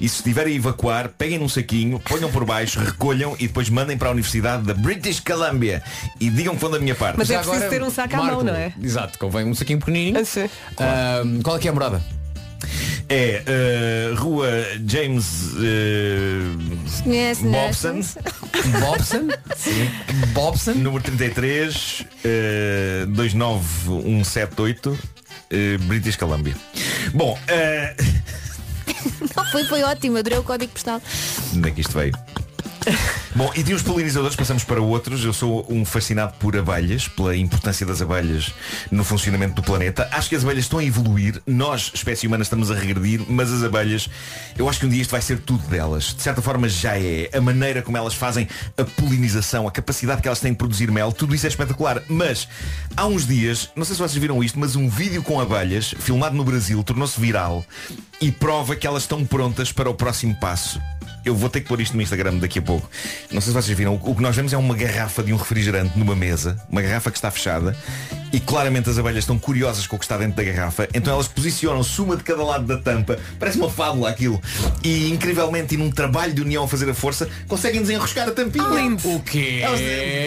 e se estiverem a evacuar, peguem num saquinho, ponham por baixo, recolham e depois mandem para a Universidade da British Columbia e digam que vão da minha parte. Mas é preciso agora, ter um saco à Marco, mão, não é? Exato, convém um saquinho pequenininho. Ah, sim. Ahm, qual é que é a morada? É uh, Rua James uh, Conhece, não é? Bobson, Bobson? Bobson? número 33, uh, 29178, uh, British Columbia. Bom, uh, Não, foi, foi ótimo, adorei o código postal. onde é que isto veio? Bom, e de uns polinizadores passamos para outros. Eu sou um fascinado por abelhas, pela importância das abelhas no funcionamento do planeta. Acho que as abelhas estão a evoluir. Nós, espécie humana, estamos a regredir, mas as abelhas, eu acho que um dia isto vai ser tudo delas. De certa forma já é. A maneira como elas fazem a polinização, a capacidade que elas têm de produzir mel, tudo isso é espetacular. Mas há uns dias, não sei se vocês viram isto, mas um vídeo com abelhas, filmado no Brasil, tornou-se viral e prova que elas estão prontas para o próximo passo. Eu vou ter que pôr isto no Instagram daqui a pouco. Não sei se vocês viram. O que nós vemos é uma garrafa de um refrigerante numa mesa. Uma garrafa que está fechada. E claramente as abelhas estão curiosas com o que está dentro da garrafa. Então elas posicionam-se uma de cada lado da tampa. Parece uma fábula aquilo. E incrivelmente, e num trabalho de união a fazer a força, conseguem desenroscar a tampinha. O quê? Elas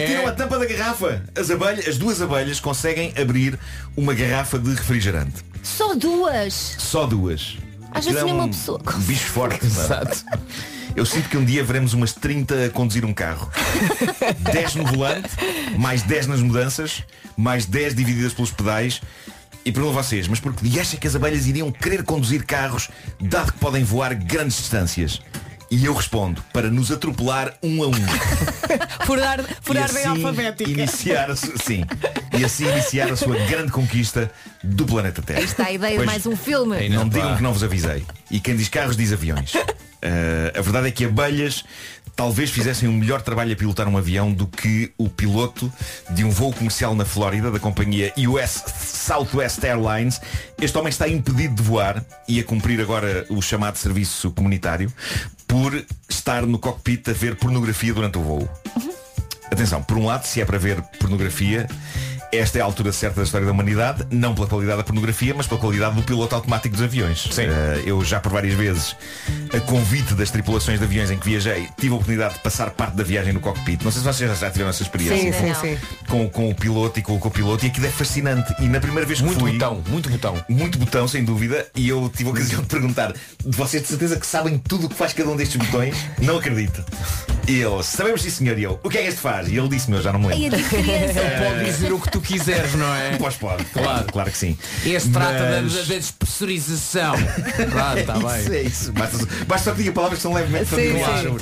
tiram a tampa da garrafa. As abelhas, as duas abelhas conseguem abrir uma garrafa de refrigerante. Só duas. Só duas. Às vezes é nenhuma um pessoa Bicho forte. Exato. Eu sinto que um dia veremos umas 30 a conduzir um carro. 10 no volante, mais 10 nas mudanças, mais 10 divididas pelos pedais. E pergunto a vocês, mas por que acha que as abelhas iriam querer conduzir carros, dado que podem voar grandes distâncias? E eu respondo, para nos atropelar um a um. Por dar, por E dar bem assim alfabética. Iniciar a su- sim. E assim iniciar a sua grande conquista do planeta Terra. Aí está a ideia Pois- de mais um filme. não digam que não vos avisei. E quem diz carros diz aviões. Eh, a verdade é que abelhas talvez fizessem um melhor trabalho a pilotar um avião do que o piloto de um voo comercial na Flórida da companhia US Southwest Airlines. Este homem está impedido de voar e a cumprir agora o chamado serviço comunitário por estar no cockpit a ver pornografia durante o voo. Atenção, por um lado, se é para ver pornografia, esta é a altura certa da história da humanidade, não pela qualidade da pornografia, mas pela qualidade do piloto automático dos aviões. Eh, eu já por várias vezes, a convite das tripulações de aviões em que viajei, tive a oportunidade de passar parte da viagem no cockpit. Não sei se vocês já tiveram essa experiência. Sim, sim, sim. Com, com o piloto e com o copiloto, e aquilo é fascinante. E na primeira vez que Muito fui, botão, muito botão. muito botão, sem dúvida, e eu tive a ocasião de perguntar de vocês de certeza que sabem tudo o que faz cada um destes botões? Não acredito. E ele, sabemos sim senhor, e eu, o que é que este faz? E ele disse-me, eu já não me lembro. É Pode dizer o que tu quiseres, não é? Pois pode, claro, claro que sim. Este trata da, Mas- da, despressurização. Claro, está Isso, bem. é isso. Basta, basta só que diga palavras que são levemente familiares.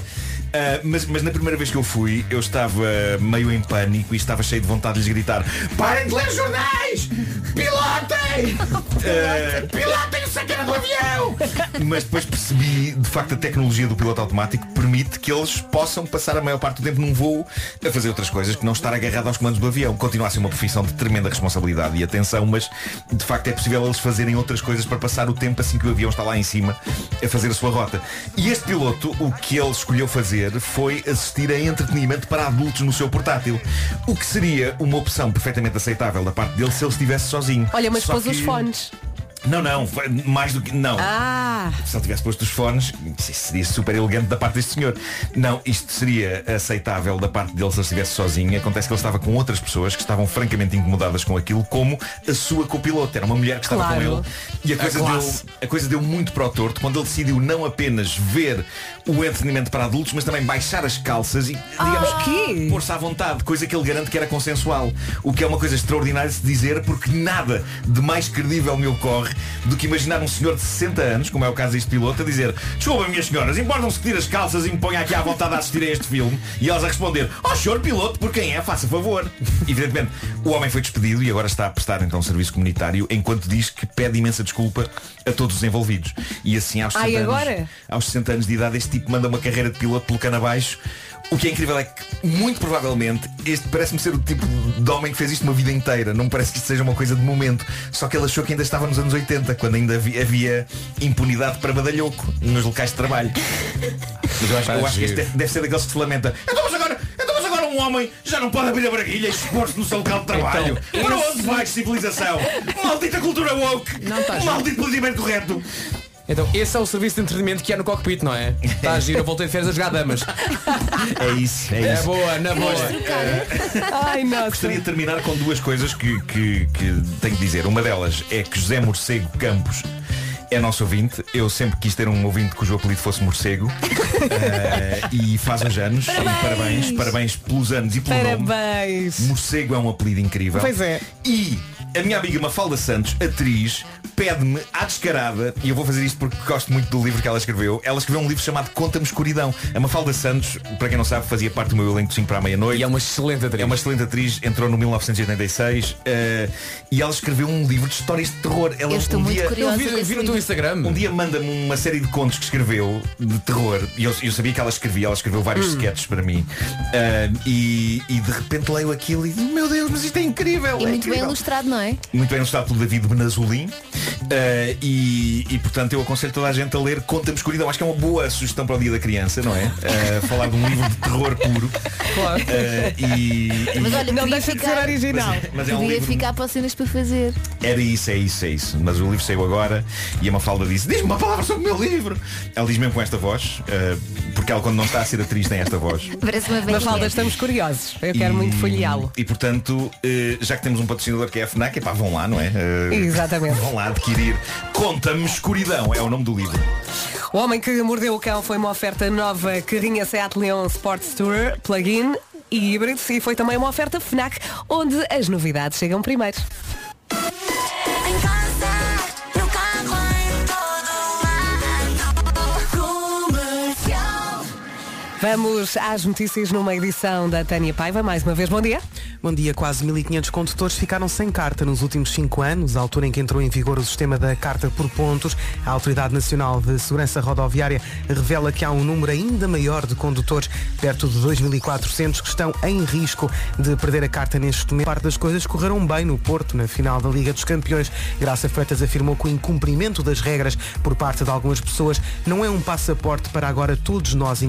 Ah, mas, mas na primeira vez que eu fui, eu estava meio em pânico e estava cheio de vontade de lhes gritar Parem de ler jornais! Pilotem! Ah, pilotem o sacana do avião! Mas depois percebi, de facto, a tecnologia do piloto automático permite que eles possam passar a maior parte do tempo num voo a fazer outras coisas que não estar agarrado aos comandos do avião. Continua a ser uma profissão de tremenda responsabilidade e atenção, mas de facto é possível eles fazerem outras coisas para passar o tempo assim que o avião está lá em cima a fazer a sua rota. E este piloto, o que ele escolheu fazer foi assistir a entretenimento para adultos no seu portátil. O que seria uma opção perfeitamente aceitável da parte dele se ele estivesse sozinho. Olha, mas Só pôs os que- fones. Não, não, mais do que. Não. Ah! Se ele tivesse posto os fones, seria super elegante da parte deste senhor. Não, isto seria aceitável da parte dele se ele estivesse sozinho. Acontece que ele estava com outras pessoas que estavam francamente incomodadas com aquilo, como a sua copiloto. Era uma mulher que estava Claro. com ele. E a A coisa, deu, classe. a coisa deu muito para o torto quando ele decidiu não apenas ver o entretenimento para adultos, mas também baixar as calças e, digamos, quê? pôr-se à vontade, coisa que ele garante que era consensual. O que é uma coisa extraordinária de se dizer, porque nada de mais credível me ocorre do que imaginar um senhor de 60 anos, como é o caso deste piloto, a dizer Desculpa, minhas senhoras, importam-se que tire as calças e me ponha aqui à vontade a assistir a este filme? E elas a responder Oh, senhor piloto, por quem é? Faça favor. Evidentemente, o homem foi despedido e agora está a prestar então serviço comunitário, enquanto diz que pede imensa desculpa a todos os envolvidos. E assim, aos 60 Ai, anos, aos 60 anos de idade, este tipo manda uma carreira de piloto pelo cano abaixo. O que é incrível é que, muito provavelmente, este parece-me ser o tipo de homem que fez isto uma vida inteira. Não me parece que isto seja uma coisa de momento. Só que ele achou que ainda estava nos anos 80, quando ainda havia, impunidade para badalhoco nos locais de trabalho. Mas eu acho, eu acho que este deve, deve ser daqueles que se lamenta. Então mas agora, então mas agora um homem já não pode abrir a braguilha e expor-se no seu local de trabalho. Então, para onde vai civilização? Maldita cultura woke! Não giro. Maldito politicamente correto! Então, esse é o serviço de entretenimento que há no cockpit, não é? Está a giro, eu voltei de férias a jogar damas. É isso, é É isso. boa, na boa. Ai, nossa. Gostaria de terminar com duas coisas que, que, que tenho que dizer. Uma delas é que José Morcego Campos é nosso ouvinte. Eu sempre quis ter um ouvinte cujo apelido fosse Morcego. Eh, e faz uns anos. Parabéns. E parabéns. Parabéns pelos anos e pelo nome. Parabéns. Morcego é um apelido incrível. Pois é. E a minha amiga Mafalda Santos, atriz, pede-me à descarada, e eu vou fazer isto porque gosto muito do livro que ela escreveu. Ela escreveu um livro chamado Conta-me Escuridão. A Mafalda Santos, para quem não sabe, fazia parte do meu elenco de 5 para a meia-noite. E é uma excelente atriz. É uma excelente atriz, entrou no 1986 eh, e ela escreveu um livro de histórias de terror. Ela Eu estou um muito dia, curiosa Eu vi, vi no teu. Instagram. um dia manda-me uma série de contos que escreveu de terror e eu, eu sabia que ela escrevia, ela escreveu vários Hum. sketches para mim Ah, e, e de repente leio aquilo e digo, meu Deus, mas isto é incrível E é muito bem incrível." ilustrado, não é? Muito bem ilustrado pelo David Benazolin Ah, e, e portanto eu aconselho toda a gente a ler Conta-me Escuridão Acho que é uma boa sugestão para o dia da criança, não é? Ah, falar de um livro de terror puro Claro. Ah, e, e- Mas olha, Não deixa de ser ficar, original. mas é um podia livro ficar para cenas para fazer. era isso, é isso, é isso. Mas o livro saiu agora e a Mafalda disse, diz-me uma palavra sobre o meu livro. Ela diz mesmo com esta voz, porque ela quando não está a ser atriz tem esta voz. Parece uma. Mafalda, estamos curiosos. Eu quero E- muito folheá-lo. E portanto, já que temos um patrocinador que é a FNAC, epá, vão lá, não é? Eh, Exatamente. Vão lá adquirir. Conta-me Escuridão, é o nome do livro. O Homem que Mordeu o Cão foi uma oferta nova carrinha Seat Leon Sports Tour, plug-in e híbrido e foi também uma oferta FNAC, onde as novidades chegam primeiro. Vamos às notícias numa edição da Tânia Paiva. Mais uma vez, bom dia. Bom dia. Quase 1.500 condutores ficaram sem carta nos últimos cinco anos, a altura em que entrou em vigor o sistema da carta por pontos. A Autoridade Nacional de Segurança Rodoviária revela que há um número ainda maior de condutores, perto de 2.400, que estão em risco de perder a carta neste momento. Parte das coisas correram bem no Porto, na final da Liga dos Campeões. Graça Freitas afirmou que o incumprimento das regras por parte de algumas pessoas não é um passaporte para agora todos nós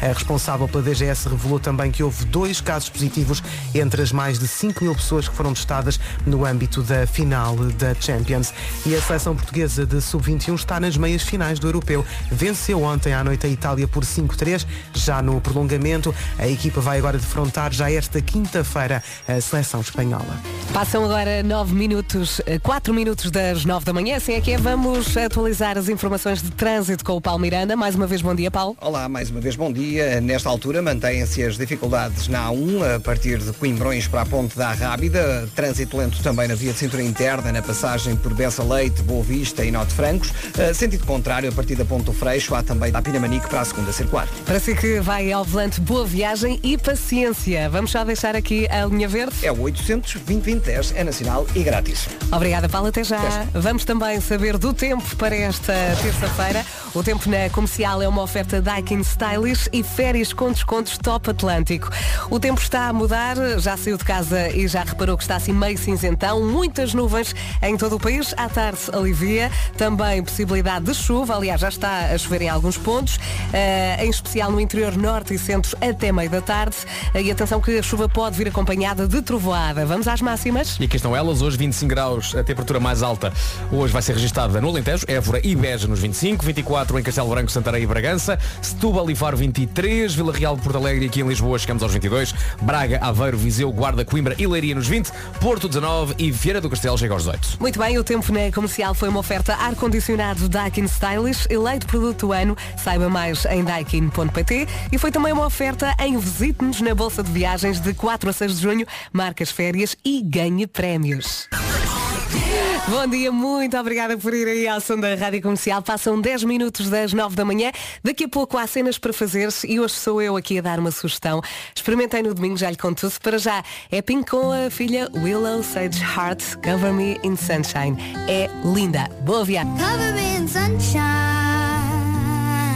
A responsável pela DGS revelou também que houve dois casos positivos entre as mais de 5 mil pessoas que foram testadas no âmbito da final da Champions. E a seleção portuguesa de sub-21 está nas meias finais do europeu. Venceu ontem à noite a Itália por 5-3, já no prolongamento. A equipa vai agora defrontar já esta quinta-feira a seleção espanhola. Passam agora 9 minutos, 4 minutos das 9 da manhã, assim é que é. Vamos atualizar as informações de trânsito com o Paulo Miranda. Mais uma vez, bom dia, Paulo. Olá, mais uma vez, bom dia. Nesta altura mantêm-se as dificuldades na A1, a partir de Coimbrões para a Ponte da Rábida. Trânsito lento também na via de cintura interna, na passagem por Bessa Leite, Boa Vista e Norte Francos. Uh, sentido contrário, a partir da Ponte do Freixo, há também da Pinamanique para a segunda circular. Para si que vai ao volante, boa viagem e paciência. Vamos só deixar aqui a linha verde. É o 800 2010 é nacional e grátis. Obrigada, Paulo. Até já. Vamos também saber do tempo para esta terça-feira. O tempo na comercial é uma oferta Daikin Stylish e férias com descontos top Atlântico. O tempo está a mudar, já saiu de casa e já reparou que está assim meio cinzentão, muitas nuvens em todo o país. À tarde alivia, também possibilidade de chuva, aliás já está a chover em alguns pontos, uh, em especial no interior norte e centro até meio da tarde. Uh, e atenção que a chuva pode vir acompanhada de trovoada. Vamos às máximas? E aqui estão elas, hoje 25 graus, a temperatura mais alta hoje vai ser registada no Alentejo, Évora e Beja nos 25, 24 em Castelo Branco, Santarém e Bragança, Setúbal Faro 23, Vila Real, Porto Alegre e aqui em Lisboa chegamos aos 22, Braga, Aveiro, Viseu, Guarda, Coimbra e Leiria nos 20, Porto 19 e Vieira do Castelo chega aos 18. Muito bem, o tempo na comercial foi uma oferta ar-condicionado Daikin Stylish, eleito produto do ano, saiba mais em daikin.pt e foi também uma oferta em visite-nos na Bolsa de Viagens de 4 a 6 de junho, marcas férias e ganhe prémios. Bom dia, muito obrigada por ir aí ao som da Rádio Comercial. Passam 10 minutos das 9 da manhã. Daqui a pouco há cenas para fazer e hoje sou eu aqui a dar uma sugestão. Experimentei no domingo, já lhe conto tudo. Para já, é Pink com a filha Willow Sage Heart, Cover Me in Sunshine. É linda. Boa viagem. Cover me in sunshine.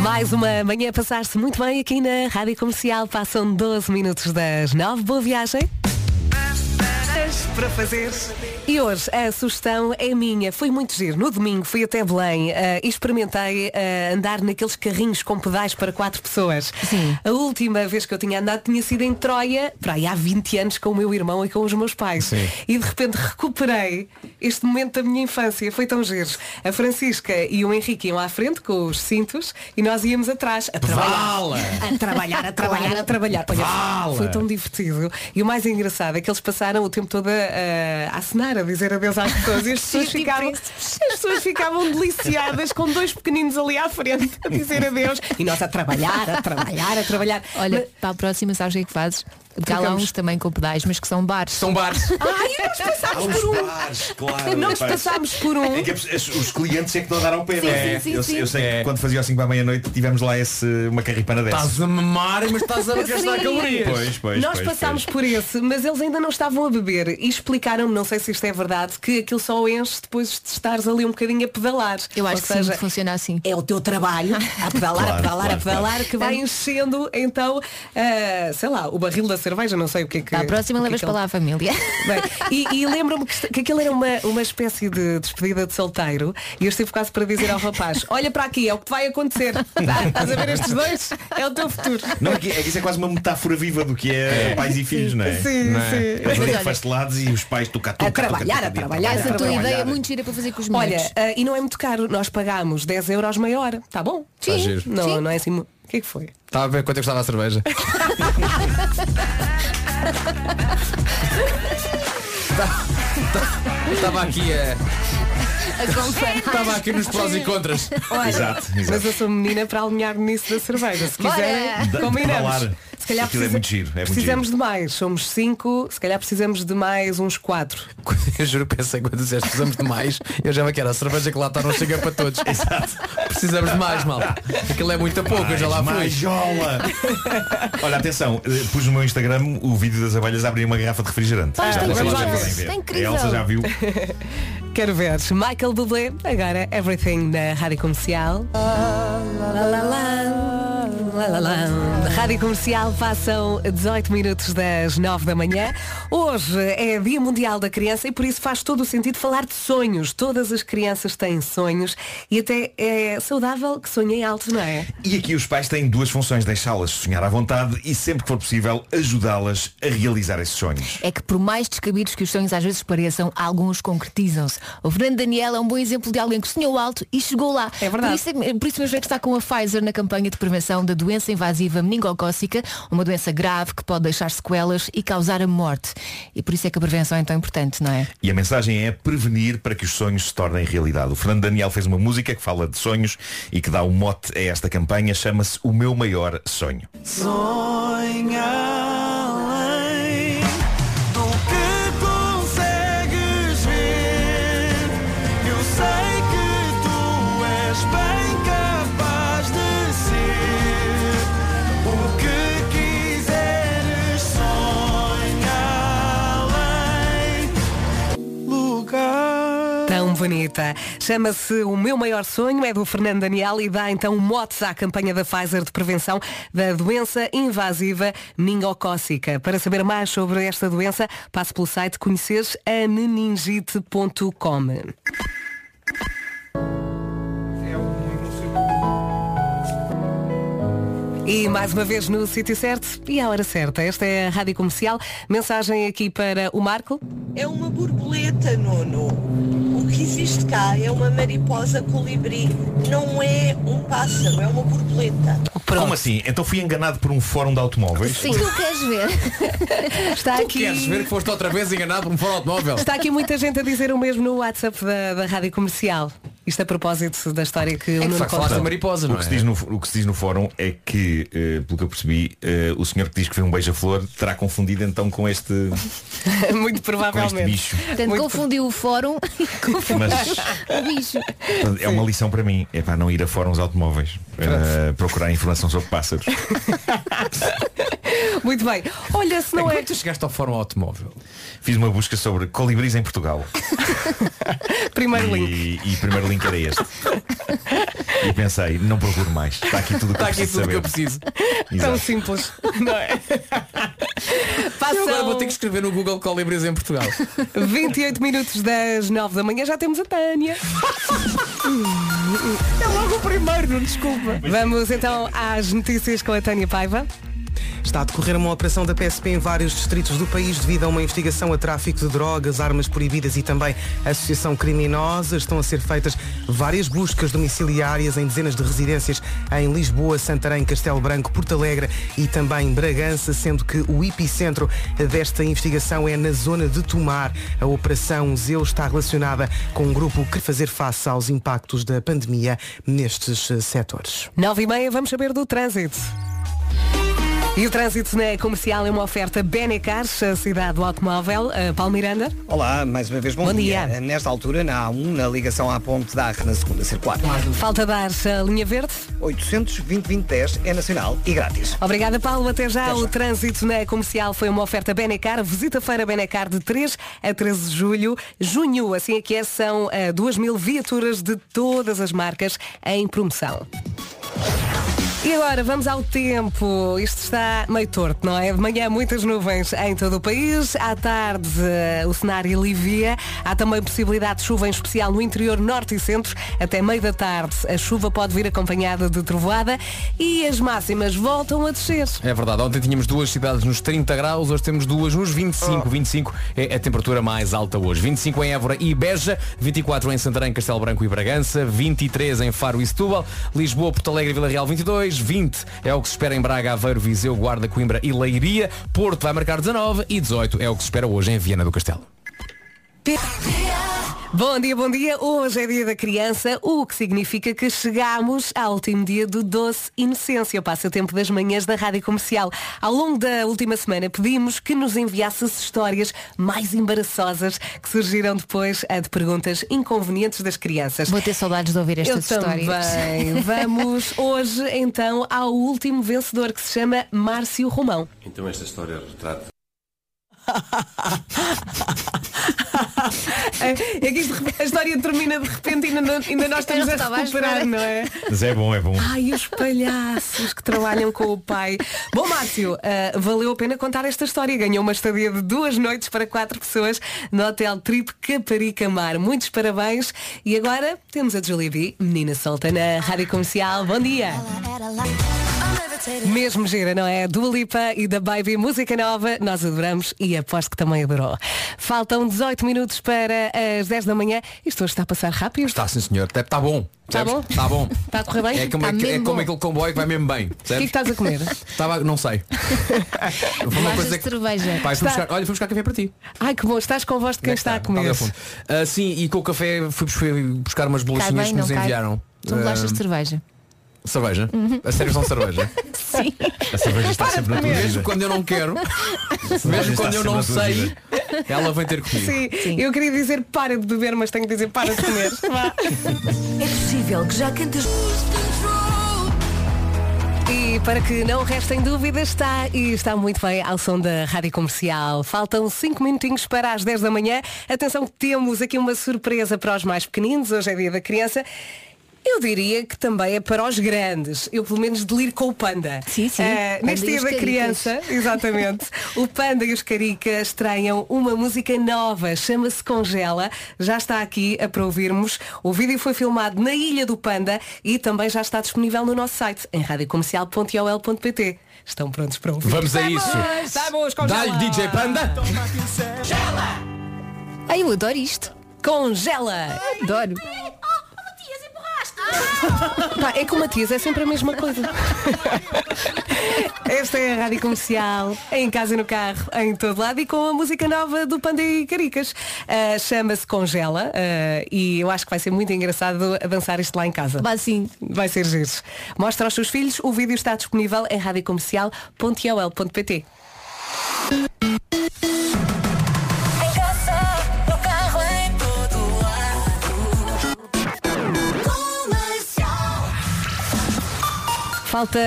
Mais uma manhã a passar-se muito bem aqui na Rádio Comercial. Passam 12 minutos das 9. Boa viagem. Para fazer. E hoje a sugestão é minha. Foi muito giro. No domingo fui até Belém uh, e experimentei uh, andar naqueles carrinhos com pedais para quatro pessoas. Sim. A última vez que eu tinha andado tinha sido em Troia, para aí há 20 anos, com o meu irmão e com os meus pais. Sim. E de repente recuperei este momento da minha infância. Foi tão giro. A Francisca e o Henrique iam à frente com os cintos e nós íamos atrás a trabalhar. A trabalhar, a trabalhar, a trabalhar. Olha, foi tão divertido. E o mais engraçado é que eles passaram o tempo todo a, a acenar, a dizer adeus às pessoas. E as pessoas, e ficavam, as pessoas ficavam deliciadas com dois pequeninos ali à frente a dizer adeus. E nós a trabalhar, a trabalhar, a trabalhar. Olha, Mas- para a próxima sabes o que é que fazes? Porque há lá uns também com pedais, mas que são bares. São bares. Ai, nós passámos por um. bares, claro. Nós Pá, passámos por um. É que os clientes é que estão a dar ao pé, Sim, não é? sim, sim, eu, sim. eu sei É. que quando fazia assim para a meia-noite tivemos lá esse, uma carripana dessa. Estás a mamar, mas estás a gastar calorias. Pois, pois, Nós pois, passámos pois. por esse, mas eles ainda não estavam a beber e explicaram-me, não sei se isto é verdade, que aquilo só enche depois de estares ali um bocadinho a pedalar. Eu acho Ou que seja, sim, funciona assim. é o teu trabalho a pedalar, a Claro, pedalar, claro, a pedalar claro. que vai enchendo então, ah, sei lá, o barril da cerveja, não sei o que é que. À próxima o que é levas que para lá a família. Bem, e e lembro-me que, que aquilo era uma, uma espécie de despedida de solteiro e eu estive quase para dizer ao rapaz, olha para aqui, é o que vai acontecer. Tá? Estás a ver estes dois? É o teu futuro. Não, é que, é que isso é quase uma metáfora viva do que é, pais e filhos, não é? Sim, Não é? sim. Eles olha- afastelados e os pais tocar A trabalhar, a trabalhar, Essa tua trabalhar. ideia é muito gira para fazer com os miúdos. Olha, ah, e não é muito caro, nós pagámos 10 euros meia hora, tá bom? Tá giro. Não, Sim. não é assim. Que é que foi? Estava a ver quanto é que estava a cerveja. Estava aqui a. A comparar. Estava aqui nos prós e contras. Olha, Exato, Mas exato. eu sou menina para alinhar nisso da cerveja. Se quiserem, combinamos. Se calhar Aquilo é precisa- muito giro, é muito precisamos de mais. Somos cinco, se calhar precisamos de mais uns quatro. Eu juro que pensei quando disseste precisamos de mais, eu já me quero a cerveja que lá está não chega para todos. Exato. Precisamos de mais, mal. Aquilo é muito a pouco, eu já lá fui. mais jola. Olha, atenção, eh, pus no meu Instagram o vídeo das abelhas a abrir uma garrafa de refrigerante. Ah, Já tem já ver. Está A incrível. Elsa já viu. Quero ver. Michael Bublé, agora Everything na Rádio Comercial. Lá, lá, lá, lá, lá, lá. Rádio Comercial passam 18 minutos das 9 da manhã. Hoje é Dia Mundial da Criança e por isso faz todo o sentido falar de sonhos. Todas as crianças têm sonhos e até é saudável que sonhem alto, não é? E aqui os pais têm duas funções, deixá-las sonhar à vontade e sempre que for possível ajudá-las a realizar esses sonhos. É que por mais descabidos que os sonhos às vezes pareçam, alguns concretizam-se. O Fernando Daniel é um bom exemplo de alguém que sonhou alto e chegou lá. É verdade. Por isso, é- por isso mesmo é que está com a Pfizer na campanha de prevenção da doença invasiva meningocócica, uma doença grave que pode deixar sequelas e causar a morte. E por isso é que a prevenção é tão importante, não é? E a mensagem é prevenir para que os sonhos se tornem realidade. O Fernando Daniel fez uma música que fala de sonhos e que dá o mote a esta campanha, chama-se O Meu Maior Sonho. Sonha Chama-se O Meu Maior Sonho, é do Fernando Daniel e dá então motes à campanha da Pfizer de prevenção da doença invasiva meningocócica. Para saber mais sobre esta doença, passe pelo site conhecesaneningite.com. E mais uma vez no sítio certo e à hora certa. Esta é a Rádio Comercial. Mensagem aqui para o Marco. É uma borboleta, Nuno. O que existe cá é uma mariposa colibri. Não é um pássaro, é uma borboleta. Como assim? Então fui enganado por um fórum de automóveis? Tu queres ver? Está Tu aqui. queres ver que foste outra vez enganado por um fórum automóvel? Está aqui muita gente a dizer o mesmo no WhatsApp da, da Rádio Comercial. Isto a propósito da história que o Nuno contou. o, que se diz no, o que se diz no fórum é que, eh, pelo que eu percebi, eh, o senhor que diz que foi um beija-flor terá confundido então com este, Muito com este provavelmente. bicho. Portanto, confundiu o fórum e confundiu Mas- o bicho. É uma lição para mim, é para não ir a fóruns automóveis, eh, procurar informação sobre pássaros. Muito bem. Olha, se não Como é. é que tu chegaste ao fórum automóvel? Fiz uma busca sobre colibris em Portugal. Primeiro e, e o primeiro link era este. E pensei, não procuro mais. Está aqui tudo o que Está eu aqui preciso tudo o que eu preciso. Tão simples. Não é? Eu agora vou ter que escrever no Google colibris em Portugal. 28 minutos das 9 da manhã já temos a Tânia. É logo o primeiro, não desculpa. Vamos então às notícias com a Tânia Paiva. Está a decorrer uma operação da PSP em vários distritos do país devido a uma investigação a tráfico de drogas, armas proibidas e também associação criminosa. Estão a ser feitas várias buscas domiciliárias em dezenas de residências em Lisboa, Santarém, Castelo Branco, Porto Alegre e também Bragança, sendo que o epicentro desta investigação é na zona de Tomar. A operação Zeu está relacionada com um grupo que fazer face aos impactos da pandemia nestes setores. 9 e meia, vamos saber do trânsito. E o trânsito na comercial é uma oferta Benecars, a cidade do automóvel. Uh, Paulo Miranda. Olá, mais uma vez bom, Bom dia. dia. Nesta altura, na A1, na ligação à ponte da Arre, na segunda circular. Falta dar a linha verde. 800 2010 é nacional e grátis. Obrigada, Paulo. Até já. O trânsito na comercial foi uma oferta Benecar. Visita a feira Benecar de 3 a 13 de julho. Junho, assim é que é, são uh, 2 mil viaturas de todas as marcas em promoção. E agora vamos ao tempo. Isto está meio torto, não é? De manhã muitas nuvens em todo o país. À tarde eh, o cenário alivia. Há também possibilidade de chuva em especial no interior norte e centro. Até meio da tarde a chuva pode vir acompanhada de trovoada e as máximas voltam a descer. É verdade, ontem tínhamos duas cidades nos 30 graus, hoje temos duas nos 25. 25 é a temperatura mais alta hoje. 25 em Évora e Beja, 24 em Santarém, Castelo Branco e Bragança, 23 em Faro e Setúbal, Lisboa, Porto Alegre e Vila Real 22, 20 é o que se espera em Braga, Aveiro, Viseu, Guarda, Coimbra e Leiria, Porto vai marcar 19 e 18 é o que se espera hoje em Viana do Castelo. Bom dia, bom dia. Hoje é dia da criança, o que significa que chegamos ao último dia do Doce Inocência, o passatempo das manhãs da Rádio Comercial. Ao longo da última semana pedimos que nos enviasse as histórias mais embaraçosas que surgiram depois de perguntas inconvenientes das crianças. Vou ter saudades de ouvir estas Eu histórias. também. Vamos hoje então ao último vencedor que se chama Márcio Romão. Então esta história retrata. É, é que isto, a história termina de repente e ainda, ainda nós estamos a recuperar, não é? Mas é bom, é bom. Ai, os palhaços que trabalham com o pai. Bom, Márcio, ah, valeu a pena contar esta história. Ganhou uma estadia de duas noites para quatro pessoas no Hotel Trip Caparica Mar. Muitos parabéns. E agora temos a Julie B, menina solta na Rádio Comercial. Bom dia. Mesmo gira, não é? Dua Lipa e da Baby, música nova, nós adoramos e aposto que também adorou. Faltam 18 minutos para as 10 da manhã. Isto hoje está a passar rápido. Está sim senhor. Está tá bom. Tá percebes? bom? Está bom. Está a correr bem? É como, Está é, é como aquele comboio que vai mesmo bem. O que é que estás a comer? Estava, não sei. Foi uma coisa que- cerveja. Pai, fui Está- buscar, olha, fui buscar café para ti. Ai que bom, estás com a voz de quem está a Ali comer. ao fundo. Ah, sim, e com o café fui, bus- fui buscar umas bolachinhas bem, que nos cai? enviaram. São bolachas de Ah, cerveja. Cerveja? Uhum. A sério são cerveja? Sim. A cerveja está sempre na tua Mesmo quando eu não quero, mesmo quando eu não sei, vida. ela vem ter comigo. Sim, eu queria dizer para de beber, mas tenho que dizer para de comer. É possível que já cantas. E para que não restem dúvidas, está e está muito bem ao som da Rádio Comercial. Faltam 5 minutinhos para as 10 da manhã. Atenção que temos aqui uma surpresa para os mais pequeninos. Hoje é dia da criança. Eu diria que também é para os grandes. Eu pelo menos deliro com o panda. Sim, sim. Panda neste dia da caricas. criança, exatamente, o Panda e os Caricas estreiam uma música nova, chama-se Congela. Já está aqui a para ouvirmos. O vídeo foi filmado na Ilha do Panda e também já está disponível no nosso site, em radiocomercial.ol.pt. Estão prontos para ouvir? Vamos a isso. Vamos, congela! Dá-lhe DJ Panda. Ai, eu adoro isto. Congela! Adoro. Pá, é que o Matias é sempre a mesma coisa. Esta é a Rádio Comercial, em casa e no carro, em todo lado e com a música nova do Panda e Caricas. Ah, Chama-se Congela ah, e eu acho que vai ser muito engraçado a dançar isto lá em casa. Vai sim. Vai ser giro. Mostra aos seus filhos, o vídeo está disponível em radiocomercial.ol.pt Falta.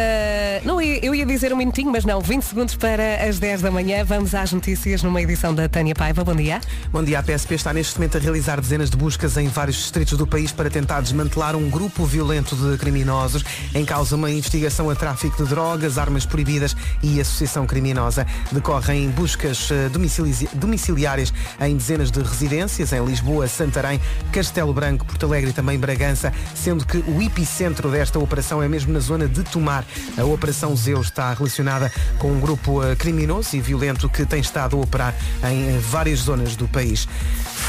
Não, eu ia dizer um minutinho, mas não, 20 segundos para as 10 da manhã. Vamos às notícias numa edição da Tânia Paiva. Bom dia. Bom dia, a PSP está neste momento a realizar dezenas de buscas em vários distritos do país para tentar desmantelar um grupo violento de criminosos. Em causa uma investigação a tráfico de drogas, armas proibidas e associação criminosa. Decorrem buscas eh, domicili- domiciliárias em dezenas de residências em Lisboa, Santarém, Castelo Branco, Porto Alegre e também Bragança, sendo que o epicentro desta operação é mesmo na zona de Tomar. A Operação Zeus está relacionada com um grupo eh, criminoso e violento que tem estado a operar em eh, várias zonas do país.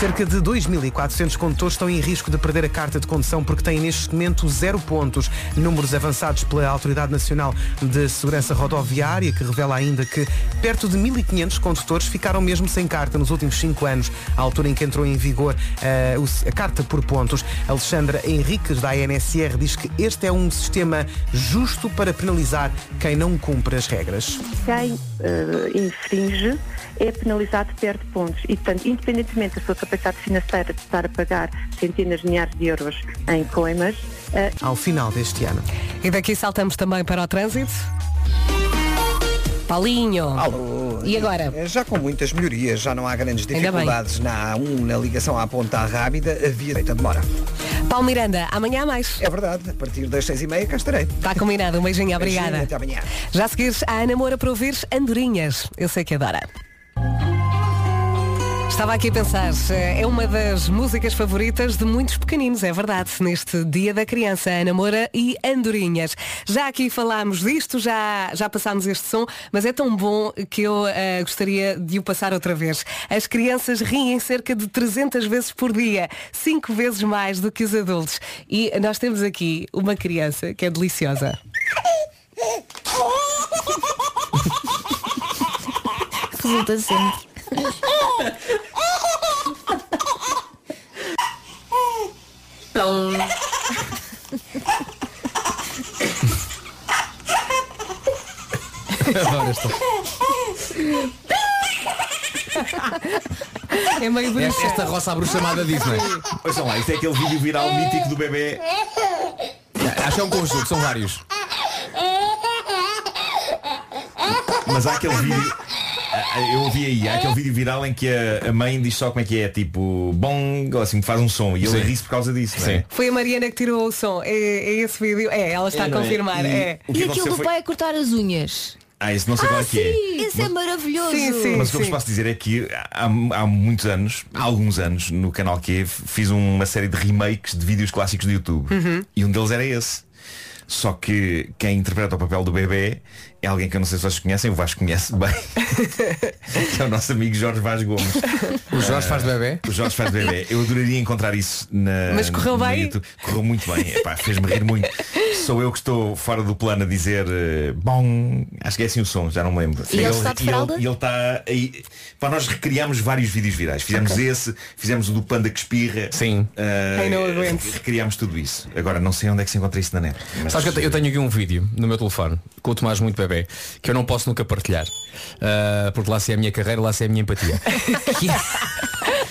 Cerca de 2.400 condutores estão em risco de perder a carta de condução porque têm neste momento zero pontos. Números avançados pela Autoridade Nacional de Segurança Rodoviária, que revela ainda que perto de 1.500 condutores ficaram mesmo sem carta nos últimos cinco anos, à altura em que entrou em vigor eh, o- a carta por pontos. Alexandra Henriques, da ANSR, diz que este é um sistema justo para penalizar quem não cumpre as regras. quem eh, infringe é penalizado, perde pontos. E, portanto, independentemente da sua capacidade financeira de estar a pagar centenas de milhares de euros em coimas, eh, Ao final deste ano. E daqui saltamos também para o trânsito. Paulinho. Alô. E agora? Já com muitas melhorias, já não há grandes dificuldades na A1, na ligação à Ponta Rábida, a via direita demora. Paulo Miranda, amanhã há mais. É verdade, a partir das seis e meia cá estarei. Está combinado. Um beijinho, obrigada. Beijinho, até amanhã. Já a seguir, a Ana Moura para ouvir Andorinhas. Eu sei que adora. Estava aqui a pensar, é uma das músicas favoritas de muitos pequeninos, é verdade, neste Dia da Criança, Ana Moura e Andorinhas. Já aqui falámos disto, já, já passámos este som, mas é tão bom que eu eh, gostaria de o passar outra vez. As crianças riem cerca de 300 vezes por dia, 5 vezes mais do que os adultos. E nós temos aqui uma criança que é deliciosa. Resulta sempre. Então. Adoro esta. É meio bruxa. Esta, roça à bruxa chamada Disney. Ouçam lá, isto é aquele vídeo viral mítico do bebê. Acho que é um conjunto, são vários. Mas há aquele vídeo. Ah, Eu ouvi aí, há aquele vídeo viral em que a, a mãe diz só como é que é, tipo, bom, assim, faz um som e ele Sim. ri-se por causa disso, não é? Foi a Mariana que tirou o som. É, é esse vídeo. É, ela está É, a é? confirmar. E- É. E aconteceu aquilo do foi- pai a cortar as unhas. Ah, isso não sei qual é que é. Isso é maravilhoso. Mas o que eu vos posso dizer é que há, há muitos anos, há alguns anos, no canal Q, fiz uma série de remakes de vídeos clássicos do YouTube. Uhum. E um deles era esse. Só que quem interpreta o papel do bebê é alguém que eu não sei se vocês conhecem, o Vasco conhece bem. que é o nosso amigo Jorge Vaz Gomes. O Jorge Ah, faz bebê? O Jorge faz bebê. Eu adoraria encontrar isso na. Mas correu no bem? YouTube. Correu muito bem. Epá, Fez-me rir muito. Sou eu que estou fora do plano a dizer eh, bom, acho que é assim o som, já não me lembro. E ele está de e fralda? ele- e ele está aí. Pá, nós recriámos vários vídeos virais. Fizemos esse, fizemos o do Panda que espirra. Sim. Ai, não aguento. Recriámos tudo isso. Agora não sei onde é que se encontra isso na net. Mas- Sabes que eu te- eu tenho aqui um vídeo no meu telefone com o Tomás muito bebê que eu não posso nunca partilhar. Ah, porque lá se é a minha carreira, lá se é a minha empatia. que,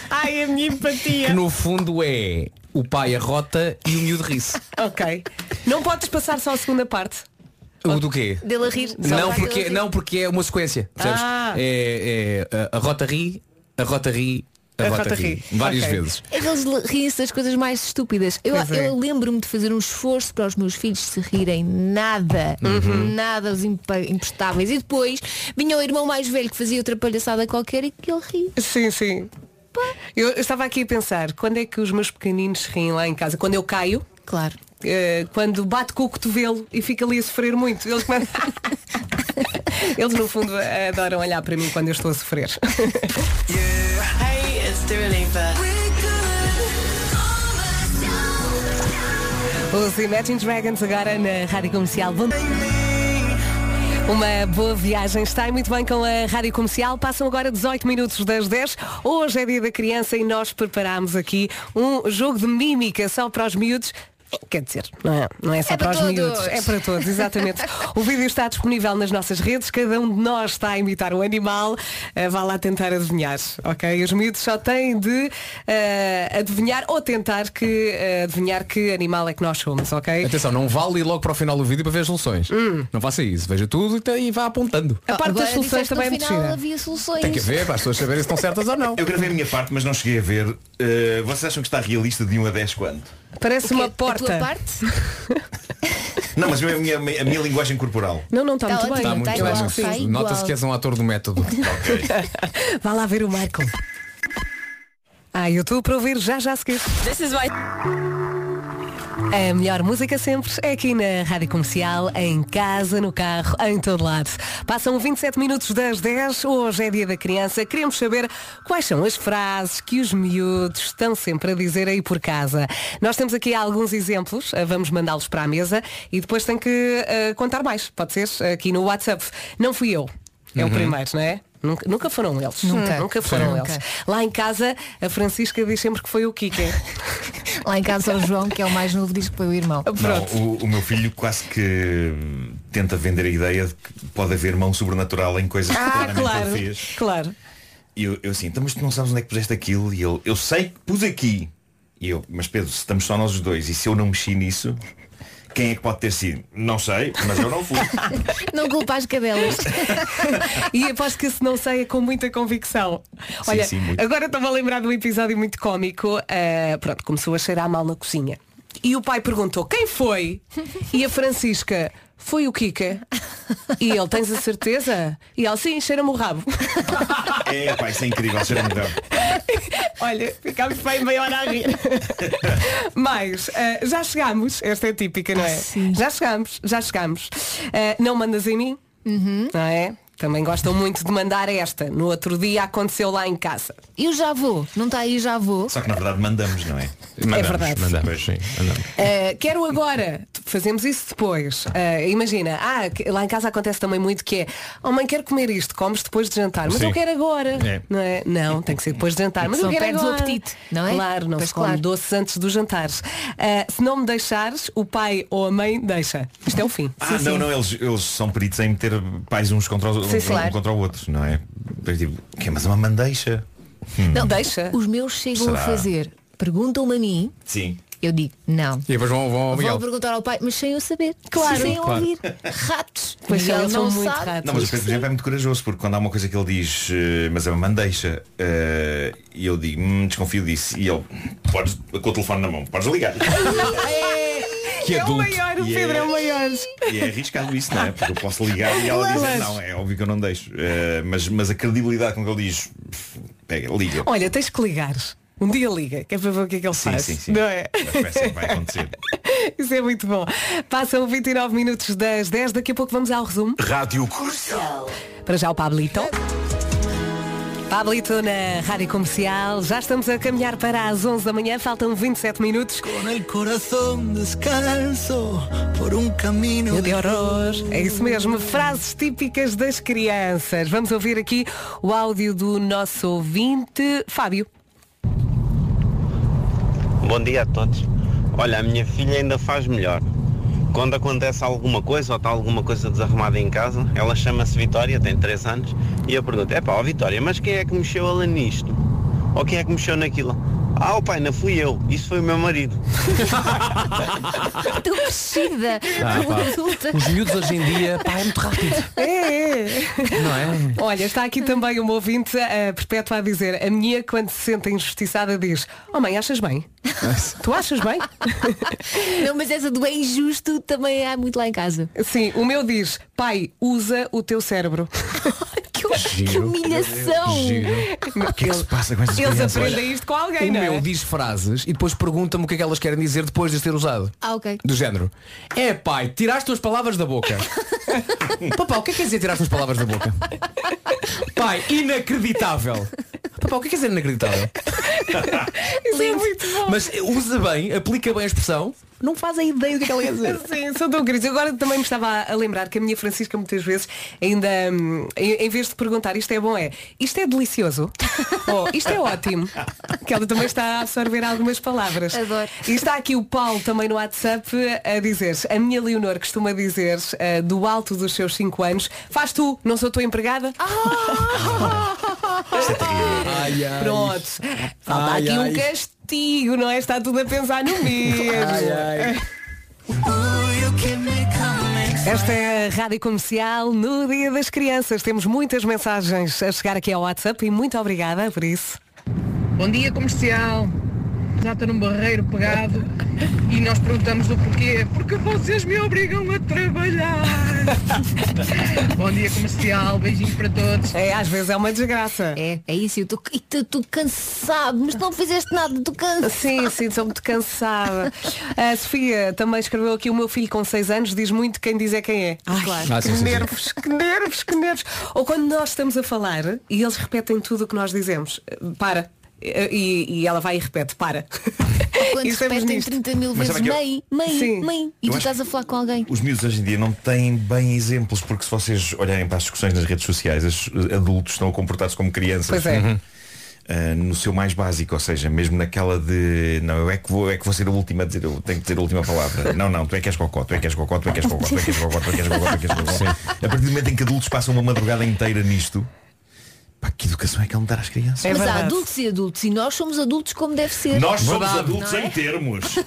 Ai, a minha empatia. que no fundo é o pai a rota e o miúdo ri-se. Ok. Não podes passar só a segunda parte. O do quê? Dele a rir. Só Não porque, ele a rir. não, porque é uma sequência. percebes? Ah. É, é, a, a rota ri, a rota ri, a, rota, ri. Várias Ok. vezes. É que eles riem-se das coisas mais estúpidas. Eu, Pois é. eu lembro-me de fazer um esforço para os meus filhos se rirem nada. Uhum. Nada os impa- imprestáveis. E depois vinha o irmão mais velho que fazia outra palhaçada qualquer e que ele ri. Sim, sim. Eu eu estava aqui a pensar, quando é que os meus pequeninos se riem lá em casa? Quando eu caio? Claro. Eh, quando bate com o cotovelo e fica ali a sofrer muito. Eles, começam- Eles no fundo adoram olhar para mim quando eu estou a sofrer. Hey, Dua Lipa. Os Imagine Dragons agora na Rádio Comercial. Bom... Uma boa viagem. Está muito bem com a Rádio Comercial. Passam agora 18 minutos das 10. Hoje é dia da criança e nós preparámos aqui um jogo de mímica só para os miúdos. Quer dizer, não é, não é só É para, para os todos. miúdos, é para todos, exatamente. o vídeo está disponível nas nossas redes, cada um de nós está a imitar um animal, Eh, vá lá tentar adivinhar, ok? Os miúdos só têm de eh, adivinhar ou tentar que, eh, adivinhar que animal é que nós somos, ok? Atenção, não vale ir logo para o final do vídeo para ver as soluções. Não faça isso. Veja tudo e vá apontando. A parte Agora das soluções também é muito. Tem que ver para as pessoas saberem se estão certas ou não. Eu gravei a minha parte, mas não cheguei a ver. Uh, vocês acham que está realista de 1 a 10 quando? Parece uma A porta. tua parte? Não, mas a minha, a minha- a minha linguagem corporal. Não, não está Tá muito bem. ótimo, Está muito Está bem. igual, mas está igual. Nota-se que és um ator do método. Ok. Vá lá ver o Michael. Ah, eu estou para ouvir já já a seguir. This is why. A melhor música sempre é aqui na Rádio Comercial, em casa, no carro, em todo lado. Passam 27 minutos das 10, hoje é dia da criança. Queremos saber quais são as frases que os miúdos estão sempre a dizer aí por casa. Nós temos aqui alguns exemplos, eh, vamos mandá-los para a mesa e depois tem que eh, contar mais. Pode ser aqui no WhatsApp. Não fui eu. É o primeiro, não é? Nunca, nunca foram eles. Nunca. Nunca foram Sim. eles. Nunca. Lá em casa, a Francisca diz sempre que foi o Kika. Lá em casa o João, que é o mais novo, diz que foi o irmão. Não, o, o meu filho quase que hum, tenta vender a ideia de que pode haver mão sobrenatural em coisas que Ah, claramente claro. ele fez. Claro. E eu, eu assim, então, mas tu não sabes onde é que puseste aquilo? E ele, eu sei que pus aqui. E eu, mas Pedro, se estamos só nós os dois e se eu não mexi nisso, quem é que pode ter sido? Não sei, mas eu não fui. Não culpa as cadelas. E aposto que se não sei é com muita convicção. Olha, sim, agora estou-me a lembrar de um episódio muito cómico. Ah, pronto, começou a cheirar mal na cozinha. E o pai perguntou, quem foi? E a Francisca, foi o Kika. E ele, tens a certeza? E ele, sim, cheira-me o rabo. É, pá, isso é incrível, cheira melhor. Olha, ficámos bem meia hora a rir. Mas ah, já chegámos, esta é típica, não é? Ah, sim. Já chegámos, já chegámos. Ah, não mandas em mim, não é? Também gostam muito de mandar esta. No outro dia aconteceu lá em casa. E o já vou? Não está aí já vou? Só que na verdade mandamos, não é? Mandamos, verdade. Mandamos, sim, mandamos. Uh, quero agora, fazemos isso depois. Uh, imagina, ah, lá em casa acontece também muito que é, oh mãe, quero comer isto, comes depois de jantar, mas Sim. eu quero agora. É. Não, é? não, tem que ser depois de jantar. Mas eu quero perdes o agora. apetite, não é? Claro, não Pois se come claro. doces antes do jantar. Uh, se não me deixares, o pai ou a mãe deixa. Isto é o fim. Ah, não, não, eles, eles são peritos em meter pais uns contra os, Sim, uns claro. um contra o outro, não é? Depois, tipo, "Que, mas é uma mandeixa. Hum. Não, deixa. Os meus chegam Será? a fazer. Perguntam-me a mim, Sim. eu digo, não. E depois vão, vão ao Vão perguntar ao pai, mas sem eu saber. Claro. Sem eu Claro. ouvir. Ratos. Pois Miguel são, eles são não muito sabe. ratos. Não, mas o Pedro, por exemplo, é muito corajoso, porque quando há uma coisa que ele diz, eh, mas é uma mandeixa, eh, e eu digo, hum, desconfio disso, e ele, podes, com o telefone na mão, podes ligar. Que é o adulto. maior, o E Pedro é- é o maior. E é arriscado isso, não é? Porque eu posso ligar e ela dizer, não, é óbvio que eu não deixo. Eh, mas, mas a credibilidade com que ele diz, pega, liga. Olha, tens que ligar. Um dia liga, que é para ver o que é que ele Sim, faz. sim, sim. Não é? Vai, acontecer. Isso é muito bom. Passam 29 minutos das 10, daqui a pouco vamos ao resumo. Rádio Para já o Pablito. Pablito na Rádio Comercial. Já estamos a caminhar para as 11 da manhã, faltam 27 minutos. Con el corazón descalzo por un camino de horror. É isso mesmo, frases típicas das crianças. Vamos ouvir aqui o áudio do nosso ouvinte, Fábio. Bom dia a todos. Olha, a minha filha ainda faz melhor. Quando acontece alguma coisa ou está alguma coisa desarrumada em casa, ela chama-se Vitória, tem 3 anos, e eu pergunto, é pá, Vitória, mas quem é que mexeu ela nisto? Ou quem é que mexeu naquilo? Ah, o pai, não fui eu, isso foi o meu marido. Estou crescida. Ah, Estou pá. adulta. Os miúdos hoje em dia, pá, é muito rápido. É, é. Não é? Olha, está aqui também uma ouvinte a perpétua a dizer A minha, quando se sente injustiçada, diz Oh mãe, achas bem? tu achas bem? Não, mas essa do é injusto também há muito lá em casa. Sim, o meu diz Pai, usa o teu cérebro Que humilhação. O que é que se passa com essas Eles crianças? aprendem isto com alguém, O não meu é? diz frases e depois pergunta-me o que é que elas querem dizer depois de as ter usado. Ah, ok. Do género. É pai, tiraste as palavras da boca. Papá, o que é que quer dizer tirar as palavras da boca? Pai, inacreditável. Papá, o que é que quer dizer inacreditável? Isso é muito bom. Mas usa bem, aplica bem a expressão, não faz a ideia do que é que ela quer dizer. Sim, são tão queridos. Agora também me estava a lembrar que a minha Francisca muitas vezes ainda, hum, em, vez de perguntar isto é bom, é isto é delicioso ou isto é ótimo. Que ela também está a absorver algumas palavras. Adoro. E está aqui o Paulo também no WhatsApp a dizer a minha Leonor costuma dizer eh, do alto dos seus 5 anos, faz tu, não sou tua empregada? Ai, ai. Pronto. Falta Ai, aqui ai. um castigo, não é? Está tudo a pensar no mesmo. Ai, ai. Esta é a Rádio Comercial no Dia das Crianças. Temos muitas mensagens a chegar aqui ao WhatsApp e muito obrigada por isso. Bom dia comercial. Já estou num barreiro pegado e nós perguntamos o porquê. Porque vocês me obrigam a trabalhar. Bom dia comercial, beijinhos para todos. É, às vezes é uma desgraça. É, é isso. Eu estou- cansado, mas não fizeste nada, estou cansado. Sim, sim, estou muito cansada. A Sofia também escreveu aqui o meu filho com 6 anos diz muito quem diz é quem é. Ai, Claro. Ah, que sim, sim, sim. nervos, que nervos, que nervos. Ou quando nós estamos a falar e eles repetem tudo o que nós dizemos. Para. E, e ela vai e repete, para. Quando repetem nisto. 30 mil Mas vezes sabe que eu- mãe, mãe, Sim. mãe, e Eu tu acho- estás a falar com alguém. Os miúdos hoje em dia não têm bem exemplos, porque se vocês olharem para as discussões nas redes sociais, os adultos estão a comportar-se como crianças. Pois é. Uhum. Ah, no seu mais básico, ou seja, mesmo naquela de não, eu é que vou, eu é que vou ser a última a dizer, eu tenho que dizer a última palavra. Não, não, tu é que és cocó, tu é que és cocó, tu é que és cocó, tu é que és cocó, tu é que és cocó, tu é que és cocó. A partir do momento em que adultos passam uma madrugada inteira nisto, pá, que educação é que ele dar às crianças? É mas há verdade. adultos e adultos e nós somos adultos como deve ser. Nós somos Verdade, adultos não é? em termos.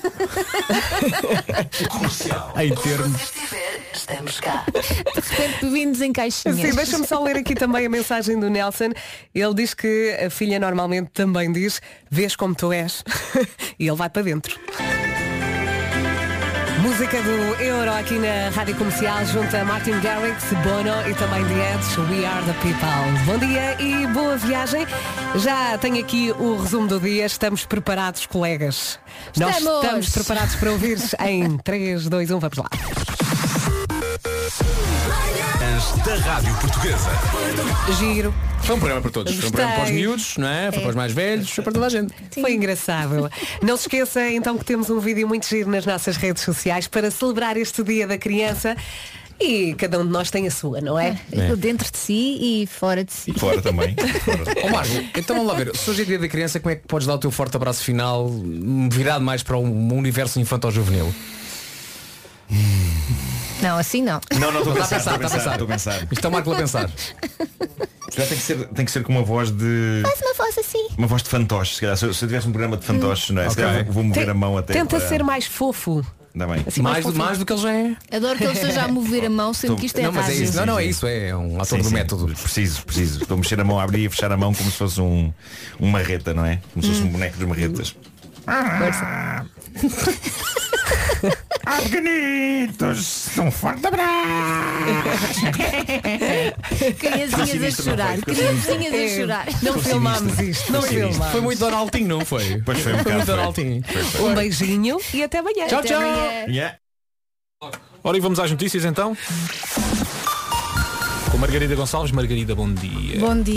Em termos. Estamos cá. De repente vindos em caixinhas. Sim, deixa-me só ler aqui também a mensagem do Nelson. Ele diz que a filha normalmente também diz vês como tu és e ele vai para dentro. Música do Euro aqui na Rádio Comercial junto a Martin Garrix, Bono e também The Edge, We Are The People. Bom dia e boa viagem. Já tenho aqui o resumo do dia. Estamos preparados, colegas? Nós Estamos. estamos preparados para ouvir em 3, 2, 1, vamos lá. Manhãs da Rádio Portuguesa. Giro. Foi um programa para todos. Foi um programa para os Gostei. miúdos, não é? Foi para os mais velhos, foi para toda a gente. Foi engraçado. Não se esqueça então que temos um vídeo muito giro nas nossas redes sociais para celebrar este dia da criança. E cada um de nós tem a sua, não é? É. Dentro de si e fora de si. Fora também. Ó Marco, então vamos lá ver. Se hoje é dia da criança, como é que podes dar o teu forte abraço final virado mais para um universo infantil-juvenil? Não, assim não. Não, não, estou a pensar, estou a pensar, está estou a pensar. Isto é o Marco a pensar. Se calhar tem que ser, tem que ser com uma voz de. Faz uma voz assim. Uma voz de fantoche, se calhar. Se eu, se eu tivesse um programa de fantoches, não é? Se Ok. calhar vou mover Tem- a mão até. Tenta para- ser mais fofo. Ainda bem. Assim, mais, Mais, do, fofinho. mais do que ele já é. Adoro que ele esteja a mover a mão, sendo que isto é Não, mas é rádio. isso. Não, não, é isso. É um ator Sim, do sim. método. Preciso, preciso. Estou a mexer a mão, a abrir e fechar a mão como se fosse um, um marreta, não é? Como se fosse um boneco de marretas. Ah, pequenitos, um forte abraço. Criancinhas a chorar. Criancinhas a chorar. Não filmámos isto. Não filmámos. Foi muito Donaldinho, não foi? Pois foi um Foi muito. Donaldinho. Um beijinho e até amanhã. Tchau, Até tchau. amanhã. Yeah. Ora, e vamos às notícias então? Com Margarida Gonçalves. Margarida, bom dia. Bom dia.